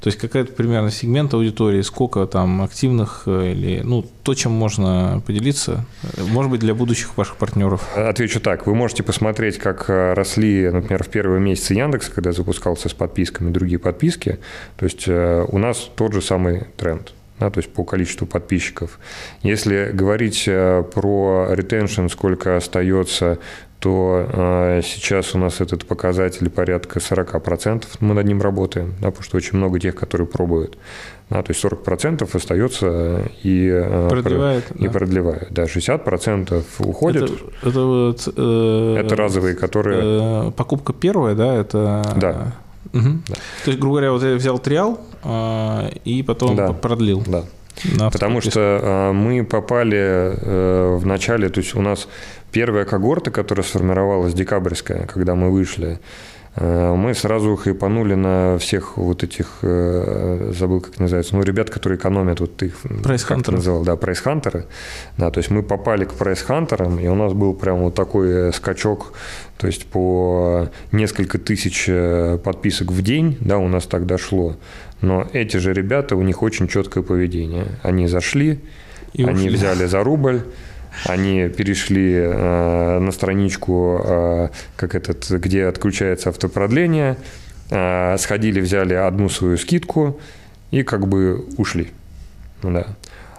то есть какая-то примерно сегмент аудитории, сколько там активных э, или, ну, то, чем можно поделиться, может быть, для будущих ваших партнеров? Отвечу так. Вы можете посмотреть, как э, росли, например, в первые месяцы Яндекс, когда запускался с подписками другие подписки. То есть у нас тот же самый тренд да, то есть по количеству подписчиков. Если говорить э, про ретеншн, сколько остается, то э, сейчас у нас этот показатель порядка 40%, мы над ним работаем, да, потому что очень много тех, которые пробуют. Да, то есть 40% остается и э, продлевает, и да. продлевает. Да, 60% уходит. Это, это, вот, э, это разовые, которые... Э, покупка первая, да, это... Да. Угу. Да. То есть, грубо говоря, вот я взял триал э, и потом да. продлил. Да. Потому что э, мы попали э, в начале, то есть у нас первая когорта, которая сформировалась, декабрьская, когда мы вышли, мы сразу хайпанули на всех вот этих, э, забыл, как называется, ну, ребят, которые экономят, вот их... Price hunter ы. называл, да, price hunter ы. Да, то есть мы попали к price hunter ам, и у нас был прям вот такой э, скачок, то есть по несколько тысяч подписок в день, да, у нас так дошло. Но эти же ребята, у них очень четкое поведение. Они зашли, и они ушли. взяли за рубль, они перешли э, на страничку, э, как этот, где отключается автопродление, э, сходили, взяли одну свою скидку и как бы ушли. Да.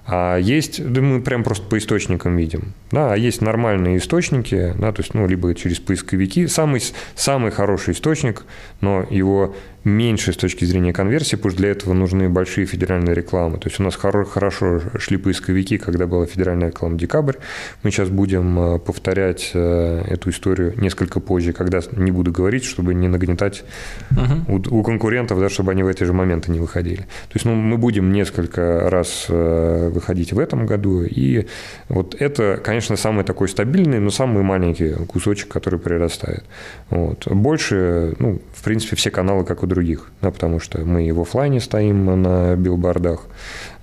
А есть, да мы прям просто по источникам видим. Да, а есть нормальные источники, да, то есть, ну, либо через поисковики. Самый, самый хороший источник, но его меньше с точки зрения конверсии, потому что для этого нужны большие федеральные рекламы. То есть у нас хорошо шли поисковики, когда была федеральная реклама «Декабрь». Мы сейчас будем э, повторять э, эту историю несколько позже, когда не буду говорить, чтобы не нагнетать uh-huh. у, у конкурентов, да, чтобы они в эти же моменты не выходили. То есть ну, мы будем несколько раз э, выходить в этом году, и вот это, конечно, самый такой стабильный, но самый маленький кусочек, который прирастает. Вот. Больше, ну, в принципе, все каналы, как у других, да, потому что мы и в офлайне стоим на билбордах.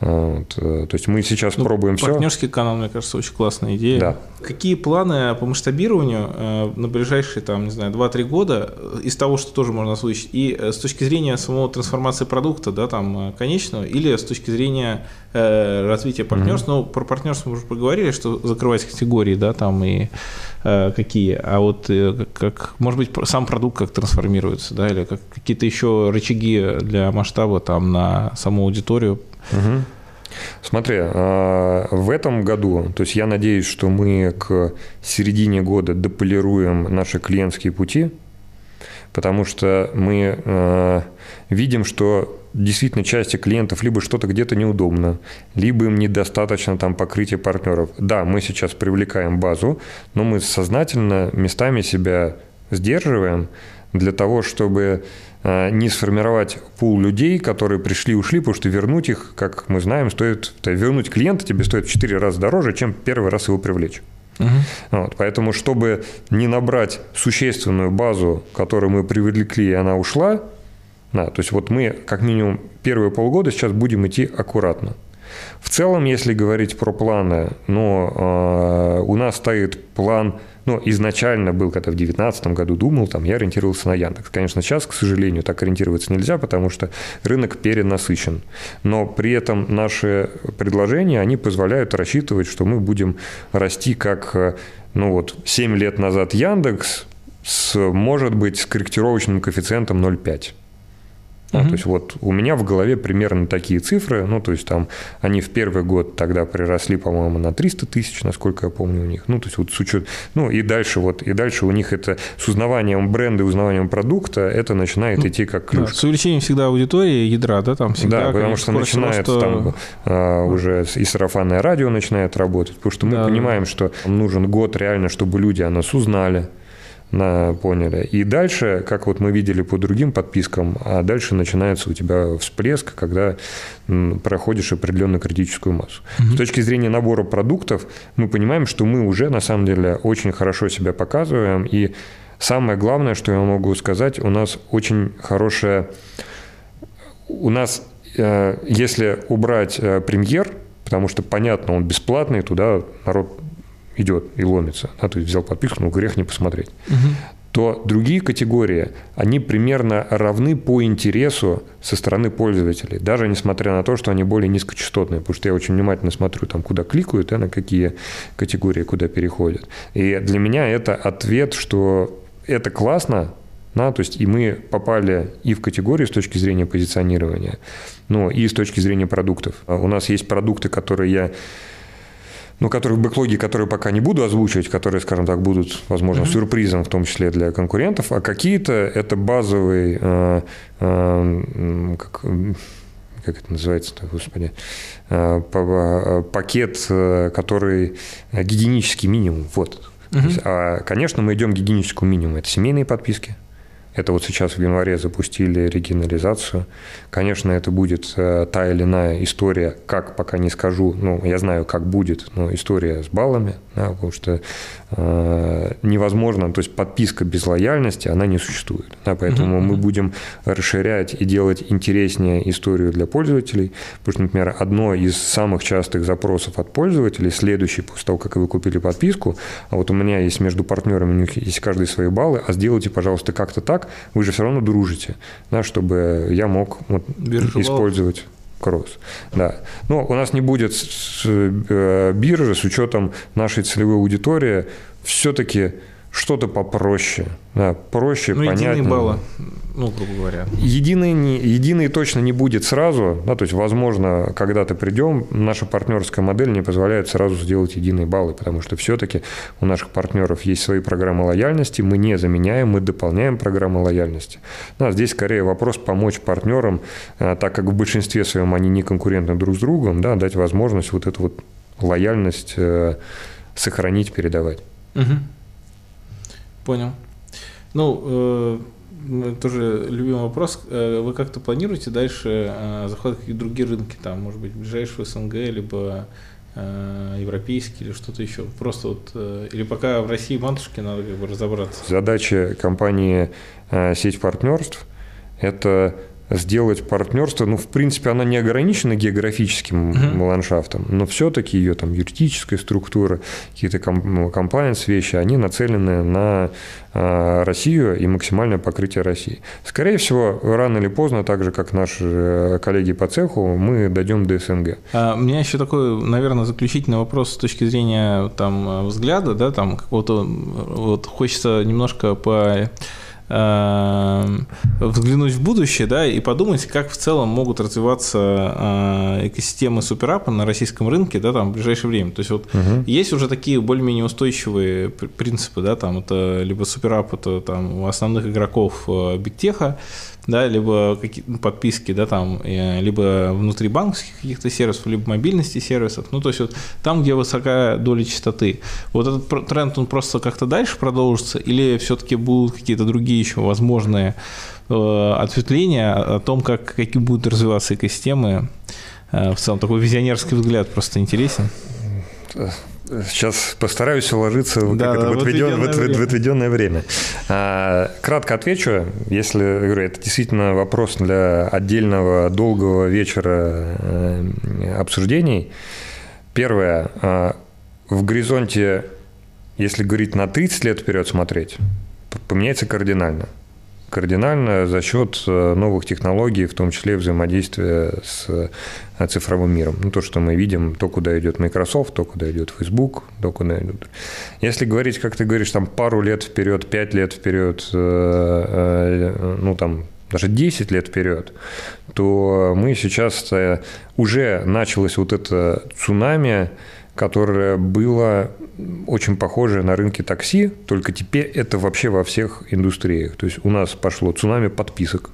А, вот. Э, то есть мы сейчас ну, пробуем партнерский все. Партнерский канал, мне кажется, очень классная идея. Да. Какие планы по масштабированию э, на ближайшие, там, не знаю, 2-3 года э, из того, что тоже можно озвучить, и с точки зрения самого трансформации продукта, да, там, конечного, или с точки зрения развития партнерства, mm-hmm. ну, про партнерство мы уже поговорили, что закрывать категории, да, там, и какие, а вот как, может быть, сам продукт как трансформируется, да, или как какие-то еще рычаги для масштаба там на саму аудиторию Угу. Смотри, а, в этом году, то есть я надеюсь, что мы к середине года дополируем наши клиентские пути, потому что мы а, видим, что действительно части клиентов либо что-то где-то неудобно, либо им недостаточно там покрытия партнеров. Да, мы сейчас привлекаем базу, но мы сознательно местами себя сдерживаем для того, чтобы не сформировать пул людей, которые пришли и ушли, потому что вернуть их, как мы знаем, стоит, вернуть клиента тебе стоит в 4 раза дороже, чем первый раз его привлечь. Угу. Вот, поэтому, чтобы не набрать существенную базу, которую мы привлекли, и она ушла, да, то есть вот мы как минимум первые полгода сейчас будем идти аккуратно. В целом, если говорить про планы, ну, э, у нас стоит план – но изначально был, когда в 2019 году думал, там, я ориентировался на Яндекс. Конечно, сейчас, к сожалению, так ориентироваться нельзя, потому что рынок перенасыщен. Но при этом наши предложения, они позволяют рассчитывать, что мы будем расти как, ну вот, 7 лет назад Яндекс с, может быть, с корректировочным коэффициентом 0,5. Uh-huh. То есть вот у меня в голове примерно такие цифры, ну, то есть там они в первый год тогда приросли, по-моему, на 300 тысяч, насколько я помню у них, ну, то есть вот с учетом, ну, и дальше вот, и дальше у них это с узнаванием бренда, узнаванием продукта, это начинает ну, идти как ключ. Да, с увеличением всегда аудитории, ядра, да, там всегда. Да, потому что начинает роста... там а, уже и сарафанное радио начинает работать, потому что мы да, понимаем, да. что нужен год реально, чтобы люди о нас узнали, на, поняли. И дальше, как вот мы видели по другим подпискам, а дальше начинается у тебя всплеск, когда проходишь определенную критическую массу. Угу. С точки зрения набора продуктов, мы понимаем, что мы уже на самом деле очень хорошо себя показываем. И самое главное, что я могу сказать, у нас очень хорошая... У нас, э, если убрать э, премьер, потому что, понятно, он бесплатный, туда народ идет и ломится, да, то есть взял подписку, ну грех не посмотреть, угу. то другие категории, они примерно равны по интересу со стороны пользователей, даже несмотря на то, что они более низкочастотные, потому что я очень внимательно смотрю, там, куда кликают, да, на какие категории, куда переходят. И для меня это ответ, что это классно, да, то есть и мы попали и в категорию с точки зрения позиционирования, ну и с точки зрения продуктов. У нас есть продукты, которые я ну, которые в бэклоге, которые пока не буду озвучивать, которые, скажем так, будут, возможно, mm-hmm. сюрпризом, в том числе для конкурентов, а какие-то это базовый, э, э, как, как это называется-то, господи, э, э пакет, э, который гигиенический минимум, вот. Mm-hmm. Есть, а, конечно, мы идем к гигиеническому минимуму. Это семейные подписки, это вот сейчас в январе запустили регионализацию. Конечно, это будет э, та или иная история, как пока не скажу, ну, я знаю, как будет, но история с баллами, да, потому что э, невозможно, то есть подписка без лояльности, она не существует. Да, поэтому угу. мы будем расширять и делать интереснее историю для пользователей. Потому что, например, одно из самых частых запросов от пользователей, следующий после того, как вы купили подписку, а вот у меня есть между партнерами, у них есть каждый свои баллы, а сделайте, пожалуйста, как-то так, так, вы же все равно дружите, да, чтобы я мог вот, использовать кросс. Да. Но у нас не будет э, биржи с учетом нашей целевой аудитории. Все-таки что-то попроще, да, проще, ну, понятнее. баллы, ну, грубо говоря. Единый, не, единый точно не будет сразу, да, то есть, возможно, когда-то придем, наша партнерская модель не позволяет сразу сделать единые баллы, потому что все-таки у наших партнеров есть свои программы лояльности, мы не заменяем, мы дополняем программы лояльности. Да, здесь скорее вопрос помочь партнерам, а, так как в большинстве своем они не конкурентны друг с другом, да, дать возможность вот эту вот лояльность э, сохранить, передавать. Угу. Понял. Ну, э, тоже любимый вопрос. Э, вы как-то планируете дальше э, заход в какие-то другие рынки, там, может быть, ближайшего СНГ, либо европейский или что-то еще? Просто вот, или пока в России матушке надо как бы разобраться? Задача компании «Сеть партнерств» – это сделать партнерство, ну, в принципе, она не ограничена географическим uh-huh. ландшафтом, но все-таки ее там юридическая структура, какие-то комплайенс ну, вещи, они нацелены на э, Россию и максимальное покрытие России. Скорее всего, рано или поздно, так же, как наши э, коллеги по цеху, мы дойдем до СНГ. А, у меня еще такой, наверное, заключительный вопрос с точки зрения там, взгляда, да, там какого-то, вот хочется немножко по взглянуть в будущее, да, и подумать, как в целом могут развиваться э, экосистемы суперапа на российском рынке, да, там в ближайшее время. То есть вот угу. есть уже такие более-менее устойчивые принципы, да, там это либо суперап, это там у основных игроков э, бигтеха, да, либо какие ну, подписки, да, там, либо внутри банковских каких-то сервисов, либо мобильности сервисов, ну, то есть вот там, где высокая доля частоты. Вот этот тренд, он просто как-то дальше продолжится, или все-таки будут какие-то другие еще возможные э, ответвления о том, как, какие будут развиваться экосистемы, э, в целом такой визионерский взгляд просто интересен. Сейчас постараюсь уложиться да, да, в, отведен, в, отведенное, в, в отведенное время. А, кратко отвечу, если говорю, это действительно вопрос для отдельного долгого вечера э, обсуждений. Первое. А, в горизонте, если говорить на 30 лет вперед смотреть, поменяется кардинально кардинально за счет э, новых технологий, в том числе взаимодействия с э, цифровым миром. Ну, то, что мы видим, то, куда идет Microsoft, то, куда идет Facebook, то, куда идут. Если говорить, как ты говоришь, там пару лет вперед, пять лет вперед, э, ну, там, даже 10 лет вперед, то мы сейчас уже началось вот это цунами, которое было очень похоже на рынке такси, только теперь это вообще во всех индустриях. То есть у нас пошло цунами подписок,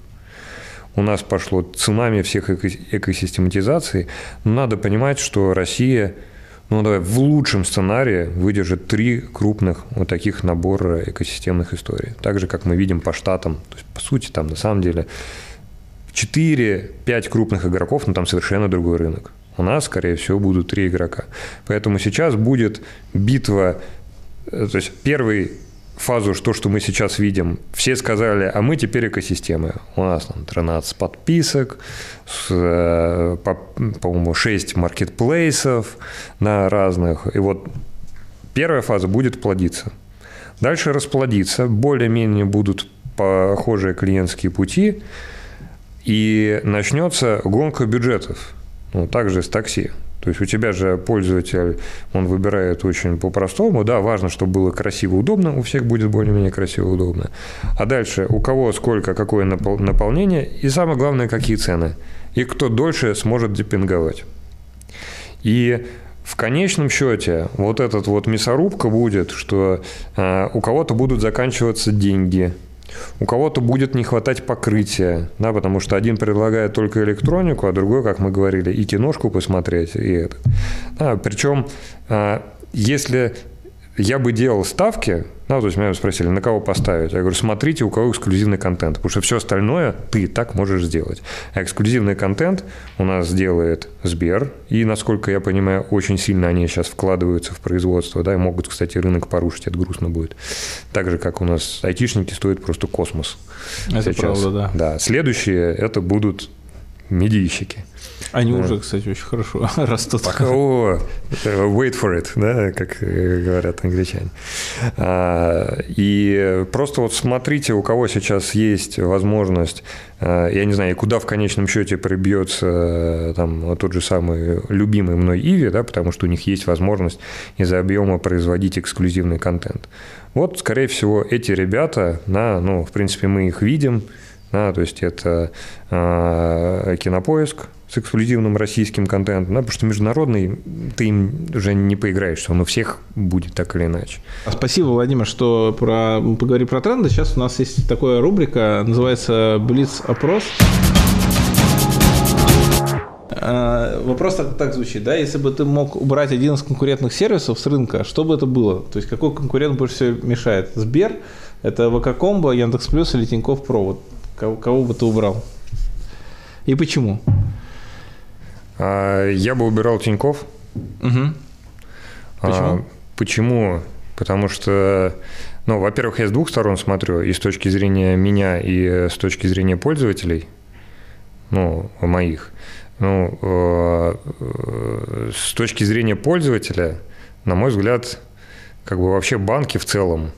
у нас пошло цунами всех экосистематизаций. Надо понимать, что Россия ну, давай, в лучшем сценарии выдержит три крупных вот таких набора экосистемных историй. Так же, как мы видим по штатам. То есть, по сути, там на самом деле 4-5 крупных игроков, но там совершенно другой рынок. У нас, скорее всего, будут три игрока. Поэтому сейчас будет битва, э, то есть первый фазу, то, что мы сейчас видим, все сказали, а мы теперь экосистемы. У нас там 13 подписок, э, по-моему, 6 маркетплейсов на разных. И вот первая фаза будет плодиться. Дальше расплодиться, более-менее будут похожие клиентские пути, и начнется гонка бюджетов. Ну, также с такси. То есть у тебя же пользователь, он выбирает очень по-простому. Да, важно, чтобы было красиво, удобно, у всех будет более-менее красиво, удобно. А дальше у кого сколько, какое наполнение, и самое главное, какие цены. И кто дольше сможет депинговать. И в конечном счете вот этот вот мясорубка будет, что э, у кого-то будут заканчиваться деньги – у кого-то будет не хватать покрытия, да, потому что один предлагает только электронику, а другой, как мы говорили, и киношку посмотреть, и это. Да, причем, а, если я бы делал ставки, ну, то есть меня спросили, на кого поставить? Я говорю, смотрите, у кого эксклюзивный контент, потому что все остальное ты так можешь сделать. А эксклюзивный контент у нас делает Сбер, и, насколько я понимаю, очень сильно они сейчас вкладываются в производство, да, и могут, кстати, рынок порушить, это грустно будет. Так же, как у нас айтишники стоят просто космос. Это сейчас. правда, да. Да, следующие это будут медийщики. Они уже, кстати, очень хорошо растут. Пока, о, wait for it, да, как говорят англичане. А, и просто вот смотрите, у кого сейчас есть возможность, а, я не знаю, куда в конечном счете прибьется там тот же самый любимый мной Иви, да, потому что у них есть возможность из-за объема производить эксклюзивный контент. Вот, скорее всего, эти ребята, да, ну, в принципе, мы их видим, да, то есть это э, кинопоиск, с эксклюзивным российским контентом, да, потому что международный ты им уже не поиграешься, он у всех будет так или иначе. Спасибо, Владимир, что про, поговорили про тренды. Сейчас у нас есть такая рубрика, называется «Блиц-опрос». А, вопрос так, так звучит, да, если бы ты мог убрать один из конкурентных сервисов с рынка, что бы это было? То есть какой конкурент больше всего мешает? Сбер, это ВК-комбо, Яндекс.Плюс или Тинькофф Про? Вот кого, кого бы ты убрал? И почему? А, я бы убирал Тиньков. Угу. Почему? почему? Потому что, ну, во-первых, я с двух сторон смотрю, и с точки зрения меня, и с точки зрения пользователей, ну, моих. Ну, э, э, с точки зрения пользователя, на мой взгляд, как бы вообще банки в целом,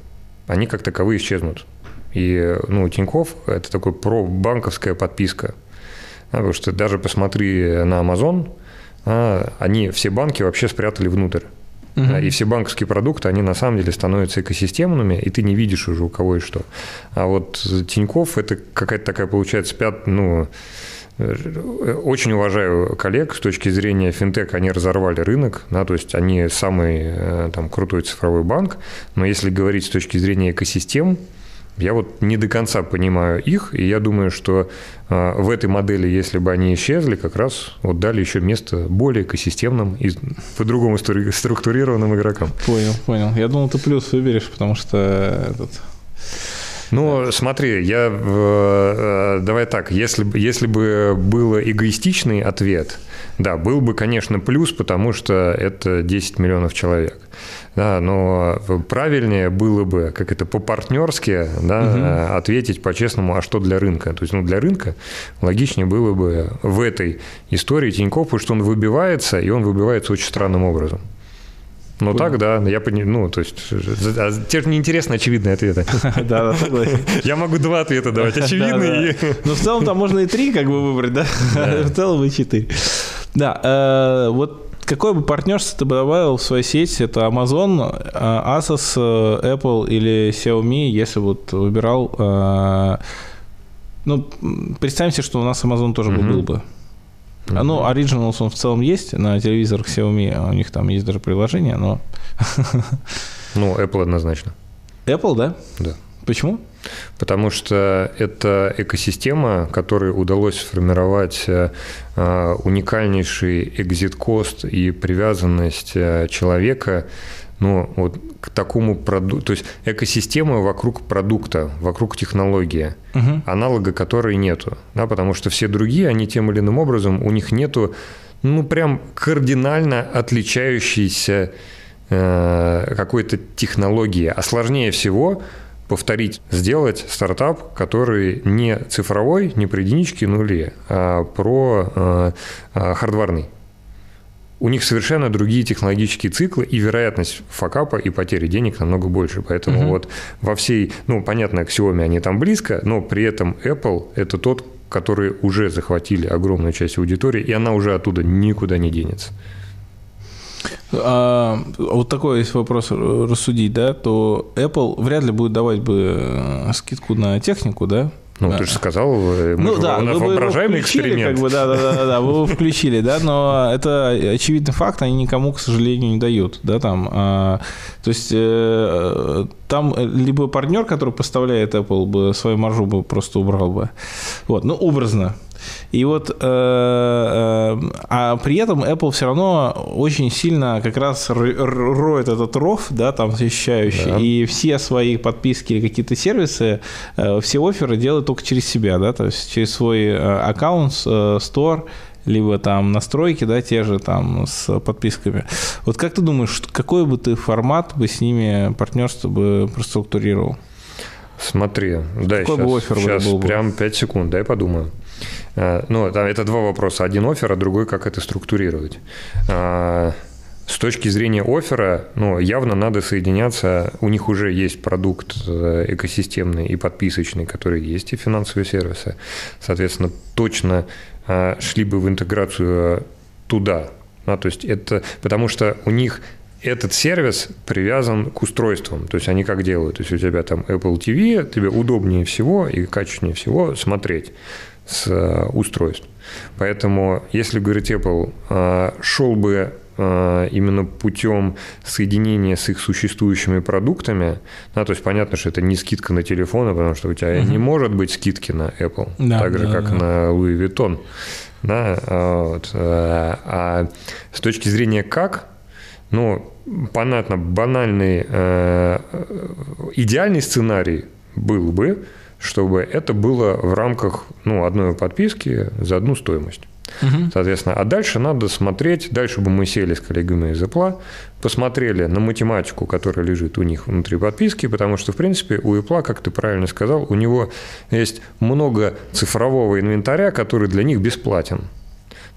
они как таковые исчезнут. И, ну, Тиньков – это такой про банковская подписка – Потому что даже посмотри на Amazon, а, они все банки вообще спрятали внутрь. Угу. И все банковские продукты, они на самом деле становятся экосистемными, и ты не видишь уже у кого и что. А вот Тиньков это какая-то такая получается пят, ну, очень уважаю коллег с точки зрения финтека, они разорвали рынок, да, то есть они самый э, там, крутой цифровой банк, но если говорить с точки зрения экосистем, я вот не до конца понимаю их, и я думаю, что э, в этой модели, если бы они исчезли, как раз вот дали еще место более экосистемным и по-другому структурированным игрокам. Понял, понял. Я думал, ты плюс выберешь, потому что этот... Ну, смотри, я э, давай так, если, если бы был эгоистичный ответ, да, был бы, конечно, плюс, потому что это 10 миллионов человек. Да, но правильнее было бы, как это по-партнерски, да, угу. ответить по-честному, а что для рынка. То есть, ну, для рынка логичнее было бы в этой истории Тинькофф, потому что он выбивается, и он выбивается очень странным образом. Ну так, да, я понимаю, ну, то есть, а тебе же неинтересно очевидные ответы. Да, да, согласен. Я могу два ответа давать, очевидные. Ну, в целом там можно и три как бы выбрать, да? В целом и четыре. Да, э, вот какое бы партнерство ты бы добавил в свою сеть? Это Amazon, э, Asus, э, Apple или Xiaomi, если вот выбирал Ну, представим себе, что у нас Amazon тоже угу. был бы. Mm-hmm. Ну, Originals он в целом есть на телевизорах Xiaomi, а у них там есть даже приложение, но... Ну, Apple однозначно. Apple, да? Да. Почему? Потому что это экосистема, которой удалось сформировать э, э, уникальнейший экзит-кост и привязанность э, человека ну, вот к такому продукту, то есть экосистема вокруг продукта, вокруг технологии, угу. аналога которой нету, да, потому что все другие, они тем или иным образом, у них нету, ну, прям кардинально отличающейся э, какой-то технологии, а сложнее всего повторить, сделать стартап, который не цифровой, не при единичке нуле, а про э, хардварный у них совершенно другие технологические циклы, и вероятность факапа и потери денег намного больше. Поэтому угу. вот во всей, ну, понятно, к Xiaomi они там близко, но при этом Apple – это тот, которые уже захватили огромную часть аудитории, и она уже оттуда никуда не денется. А, вот такой есть вопрос рассудить, да, то Apple вряд ли будет давать бы э, скидку на технику, да, ну, да. ты же сказал, мы ну, да, у нас вы, воображаемый эксперимент. Как бы, да, да, да, да, вы его включили, да, но это очевидный факт, они никому, к сожалению, не дают, да, там. А, то есть э, там либо партнер, который поставляет Apple, бы свою маржу бы просто убрал бы. Вот, ну, образно. И вот, э, э, а при этом Apple все равно очень сильно как раз роет этот ров, да, там защищающий, да. и все свои подписки или какие-то сервисы, э, все оферы делают только через себя, да, то есть через свой аккаунт, store, либо там настройки, да, те же там с подписками. Вот как ты думаешь, какой бы ты формат бы с ними партнерство бы проструктурировал? Смотри, да, Какой сейчас, бы офер сейчас был бы? прям 5 секунд, дай подумаю. Э, ну, там это два вопроса. Один офер, а другой, как это структурировать. А, с точки зрения оффера, ну, явно надо соединяться. У них уже есть продукт э, экосистемный и подписочный, который есть, и финансовые сервисы. Соответственно, точно э, шли бы в интеграцию туда. Да, то есть это потому что у них этот сервис привязан к устройствам. То есть они как делают? То есть у тебя там Apple TV, тебе удобнее всего и качественнее всего смотреть с э, устройств. Поэтому, если говорить Apple, э, шел бы э, именно путем соединения с их существующими продуктами, да, то есть понятно, что это не скидка на телефоны, потому что у тебя угу. не может быть скидки на Apple, да, так же, да, как да. на Louis Vuitton. Да, вот. А с точки зрения как, ну, понятно, банальный, идеальный сценарий был бы, чтобы это было в рамках ну, одной подписки за одну стоимость. Угу. Соответственно, а дальше надо смотреть, дальше бы мы сели с коллегами из Apple, посмотрели на математику, которая лежит у них внутри подписки, потому что, в принципе, у Apple, как ты правильно сказал, у него есть много цифрового инвентаря, который для них бесплатен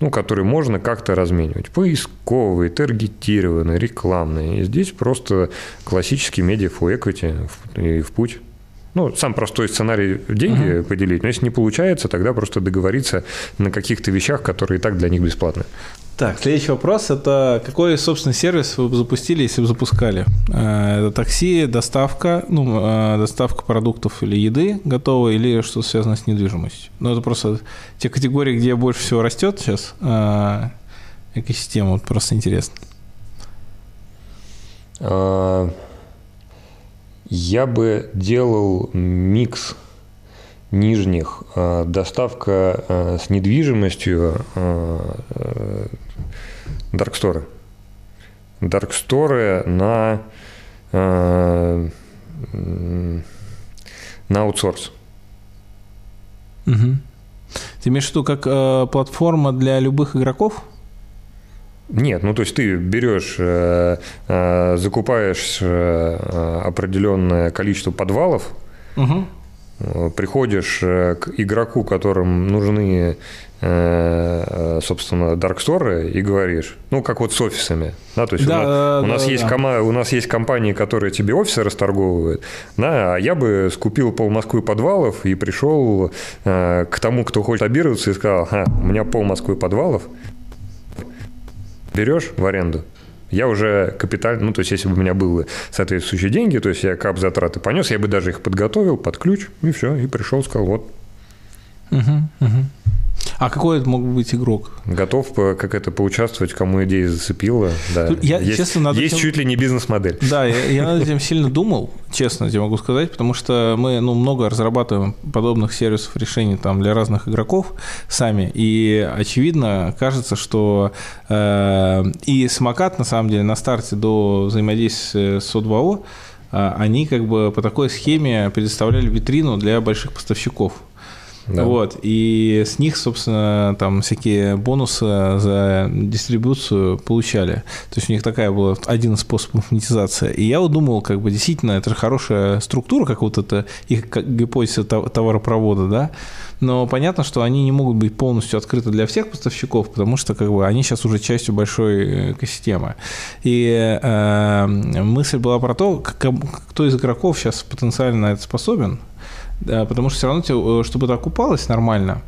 ну, который можно как-то разменивать. Поисковые, таргетированные, рекламные. И здесь просто классический медиа for equity и в путь. Ну, сам простой сценарий деньги uh-huh. поделить, но если не получается, тогда просто договориться на каких-то вещах, которые и так для них бесплатны. Так, следующий вопрос – это какой, собственно, сервис вы бы запустили, если бы запускали? Э, это такси, доставка, ну, э, доставка продуктов или еды готовой, или что связано с недвижимостью? Ну, это просто те категории, где больше всего растет сейчас э, экосистема, вот просто интересно. Я бы делал микс нижних, э, доставка э, с недвижимостью э, дарксторы. Дарксторы на, на аутсорс. Угу. Ты имеешь в виду как э, платформа для любых игроков? Нет, ну то есть ты берешь, э, э, закупаешь э, определенное количество подвалов, угу. приходишь к игроку, которым нужны, собственно, дарксторы, и говоришь, ну как вот с офисами, да, то есть да, у, нас, да, у, нас да, есть да. Кома, у нас есть компании, которые тебе офисы расторговывают, да, а я бы скупил пол Москвы подвалов и пришел к тому, кто хочет абироваться, и сказал, а, у меня пол Москвы подвалов, берешь в аренду, я уже капитально, ну, то есть, если бы у меня были соответствующие деньги, то есть, я кап затраты понес, я бы даже их подготовил под ключ, и все, и пришел, сказал, вот, Угу, угу. А какой это мог быть игрок? Готов как это поучаствовать, кому идея зацепила. Да. Я, есть честно, над есть этим... чуть ли не бизнес-модель. Да, я, я над этим сильно думал, честно тебе могу сказать, потому что мы ну, много разрабатываем подобных сервисов решений там, для разных игроков сами, и очевидно кажется, что э, и самокат на самом деле на старте до взаимодействия с О2О э, они как бы по такой схеме предоставляли витрину для больших поставщиков. Да. Вот, и с них, собственно, там всякие бонусы за дистрибуцию получали. То есть у них такая была один из способов монетизации. И я вот думал, как бы действительно, это же хорошая структура, как вот это их гипотеза товаропровода, да, но понятно, что они не могут быть полностью открыты для всех поставщиков, потому что как бы они сейчас уже частью большой экосистемы. И э, мысль была про то, кто из игроков сейчас потенциально это способен, да, потому что все равно, тебе, э, чтобы это окупалось нормально,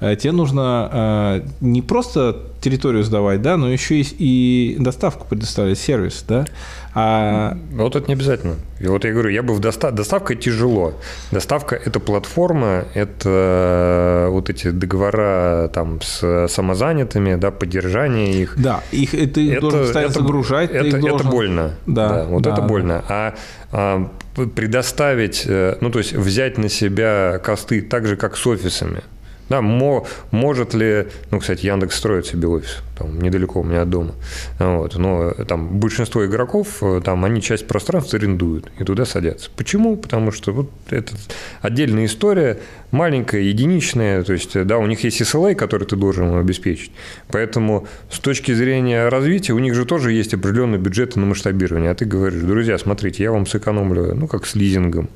э, тебе нужно э, не просто территорию сдавать, да, но еще и, и доставку предоставлять, сервис, да. А... Вот это не обязательно. И вот я говорю, я бы в достав... доставка тяжело. Доставка – это платформа, это вот эти договора там с самозанятыми, да, поддержание их. Да, их ты это, должен это, загружать. Это, это, должен... это больно. Да, да вот да, это больно. А, а предоставить, э, ну то есть взять на себя косты так же, как с офисами. Да, мо, может ли, ну, кстати, Яндекс строит себе офис, там, недалеко у меня от дома, вот, но там большинство игроков, э, там, они часть пространства арендуют и туда садятся. Почему? Потому что вот это отдельная история, маленькая, единичная, то есть, да, у них есть SLA, который ты должен обеспечить, поэтому с точки зрения развития у них же тоже есть определенные бюджеты на масштабирование, а ты говоришь, друзья, смотрите, я вам сэкономлю, ну, как с лизингом,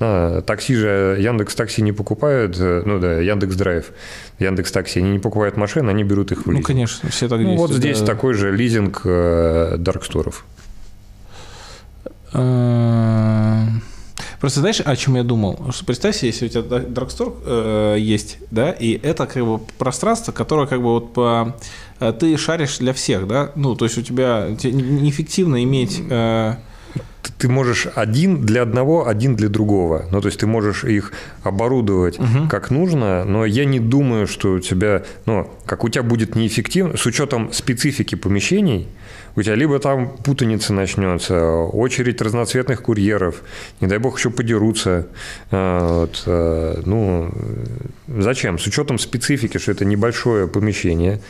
а, такси же, Яндекс такси не покупают, э, ну, да, Яндекс Драйв, Яндекс Такси, они не покупают машины, они берут их в ну, лизинг. Ну, конечно, все так ну, Вот здесь да. такой же лизинг э, дарксторов. Э, просто знаешь, о чем я думал? Что представь себе, если у тебя Darkstore э, есть, да, и это как бы пространство, которое как бы вот по э, ты шаришь для всех, да, ну то есть у тебя неэффективно иметь э, ты можешь один для одного, один для другого. Ну, то есть ты можешь их оборудовать угу. как нужно, но я не думаю, что у тебя, ну, как у тебя будет неэффективно, с учетом специфики помещений, у тебя либо там путаница начнется, очередь разноцветных курьеров, не дай бог еще подерутся. А, вот, а, ну, зачем? С учетом специфики, что это небольшое помещение,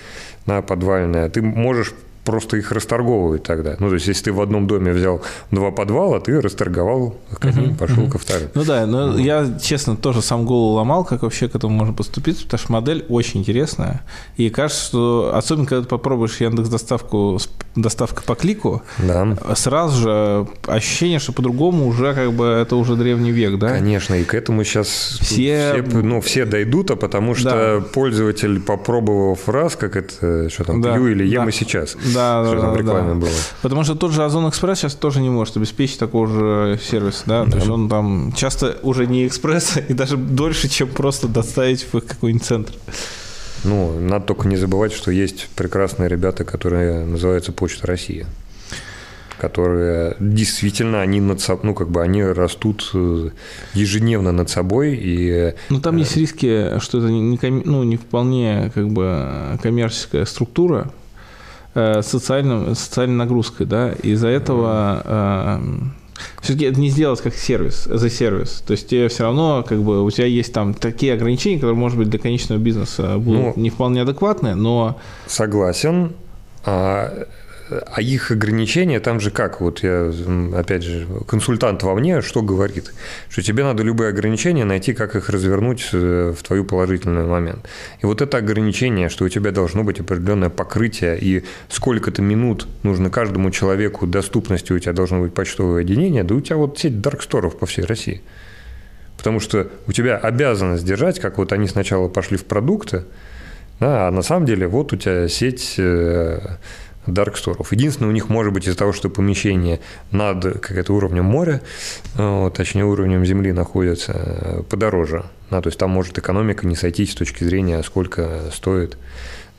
на подвальное, ты можешь просто их расторговывать тогда. Ну, то есть, если ты в одном доме взял два подвала, ты расторговал к одним, uh-huh, пошел uh-huh. ко вторым. Ну да, но uh-huh. я, честно, тоже сам голову ломал, как вообще к этому можно поступить, потому что модель очень интересная. И кажется, что, особенно когда ты попробуешь Яндекс доставку, доставка по клику, да. сразу же ощущение, что по-другому уже как бы это уже древний век, да? Конечно, и к этому сейчас все, все ну, все дойдут, а потому что да. пользователь, попробовав раз, как это, что там, да. пью или ем да. и сейчас, да, что да, там да, было. Потому что тот же Озон Экспресс сейчас тоже не может обеспечить такого же сервиса, да? да. То есть он там часто уже не экспресс, и даже дольше, чем просто доставить в какой-нибудь центр. Ну, надо только не забывать, что есть прекрасные ребята, которые называются Почта России которые действительно они над собой, ну как бы они растут э, ежедневно над собой и. Ну там есть риски, что это не, не, ну, не вполне как бы коммерческая структура, Э, социальным, социальной нагрузкой, да, из-за этого э, все-таки это не сделать как сервис, за сервис. То есть тебе все равно, как бы, у тебя есть там такие ограничения, которые, может быть, для конечного бизнеса будут ну, не вполне адекватны, но... Согласен. А а их ограничения там же как? Вот я, опять же, консультант во мне что говорит? Что тебе надо любые ограничения найти, как их развернуть э, в твою положительный момент. И вот это ограничение, что у тебя должно быть определенное покрытие, и сколько-то минут нужно каждому человеку доступности у тебя должно быть почтовое отделение, да у тебя вот сеть дарксторов по всей России. Потому что у тебя обязанность держать, как вот они сначала пошли в продукты, да, а на самом деле вот у тебя сеть э, дарксторов. Единственное, у них может быть из-за того, что помещение над как-то уровнем моря, вот, точнее уровнем земли находится, э, подороже. Да, то есть там может экономика не сойтись с точки зрения, сколько стоит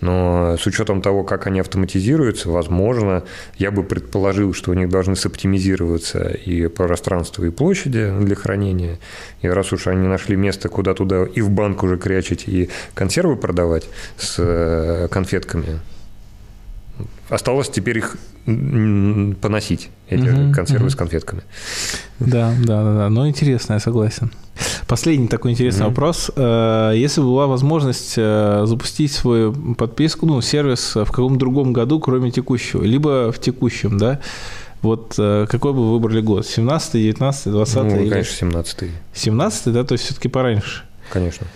Но с учетом того, как они автоматизируются, возможно, я бы предположил, что у них должны соптимизироваться и пространство, и площади для хранения. И раз уж они нашли место, куда туда и в банк уже крячить, и консервы продавать с э, конфетками, осталось теперь их поносить, эти угу, консервы угу. с конфетками. Да, да, да, да. Но интересно, я согласен. Последний такой интересный mm-hmm. вопрос. Э, если бы была возможность э, запустить свою подписку, ну, сервис в каком-то другом году, кроме текущего, либо в текущем, да, вот э, какой бы вы выбрали год? 17 19 20 Ну, или... конечно, 17 17 да? То есть все-таки пораньше? Конечно.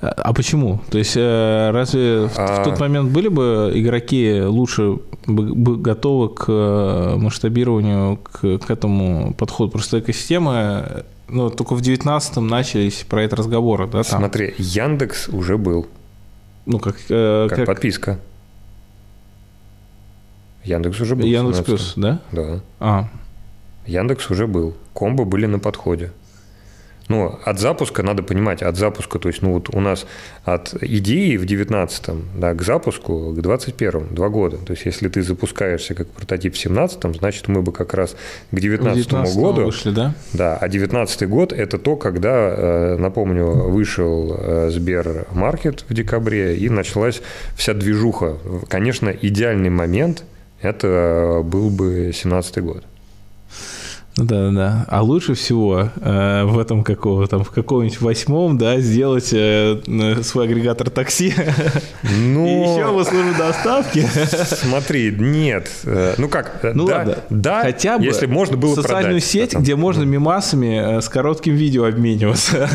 А почему? То есть разве а... в тот момент были бы игроки лучше бы готовы к масштабированию, к, к этому подходу? Просто экосистема ну, только в 19-м начались про это разговоры, да? Там. Смотри, Яндекс уже был. Ну, как... Э, как, как подписка. Яндекс уже был. Яндекс Плюс, да? Да. А. Яндекс уже был. Комбо были на подходе. Ну, от запуска, надо понимать, от запуска, то есть, ну, вот у нас от идеи в 19-м, да, к запуску, к 21-му, два года. То есть, если ты запускаешься как прототип в 17-м, значит, мы бы как раз к 19 году... вышли, да? Да, а 19 год – это то, когда, э, напомню, вышел э, Сбермаркет в декабре, и началась вся движуха. Конечно, идеальный момент – это был бы 17 год. Да, да. А лучше всего э, в этом какого там в каком-нибудь восьмом, да, сделать э, свой агрегатор такси. Ну, и еще в службу доставки. Смотри, нет. Э, ну как? Э, ну да, ладно. Да, хотя бы если можно было социальную продать, сеть, где можно мемасами э, с коротким видео обмениваться.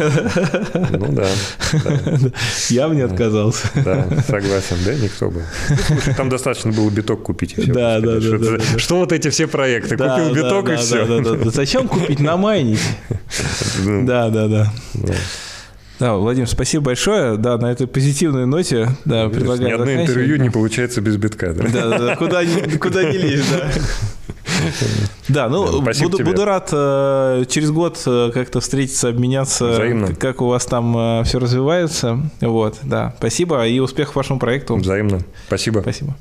Ну да. Я бы не отказался. Да, согласен, да, никто бы. Слушай, там достаточно было биток купить и все. Да, да, да. Что вот эти все проекты? Купил биток и все да, зачем купить на майнить? Да, да, да. Да, Владимир, спасибо большое. Да, на этой позитивной ноте да, предлагаю Ни одно интервью не получается без битка. Да, да, да. Куда, куда не лезть, да. Да, ну, да, буду, буду рад э, через год э, как-то встретиться, обменяться, Взаимно. как у вас там э, все развивается. Вот, да. Спасибо и успехов вашему проекту. Взаимно. Спасибо. Спасибо.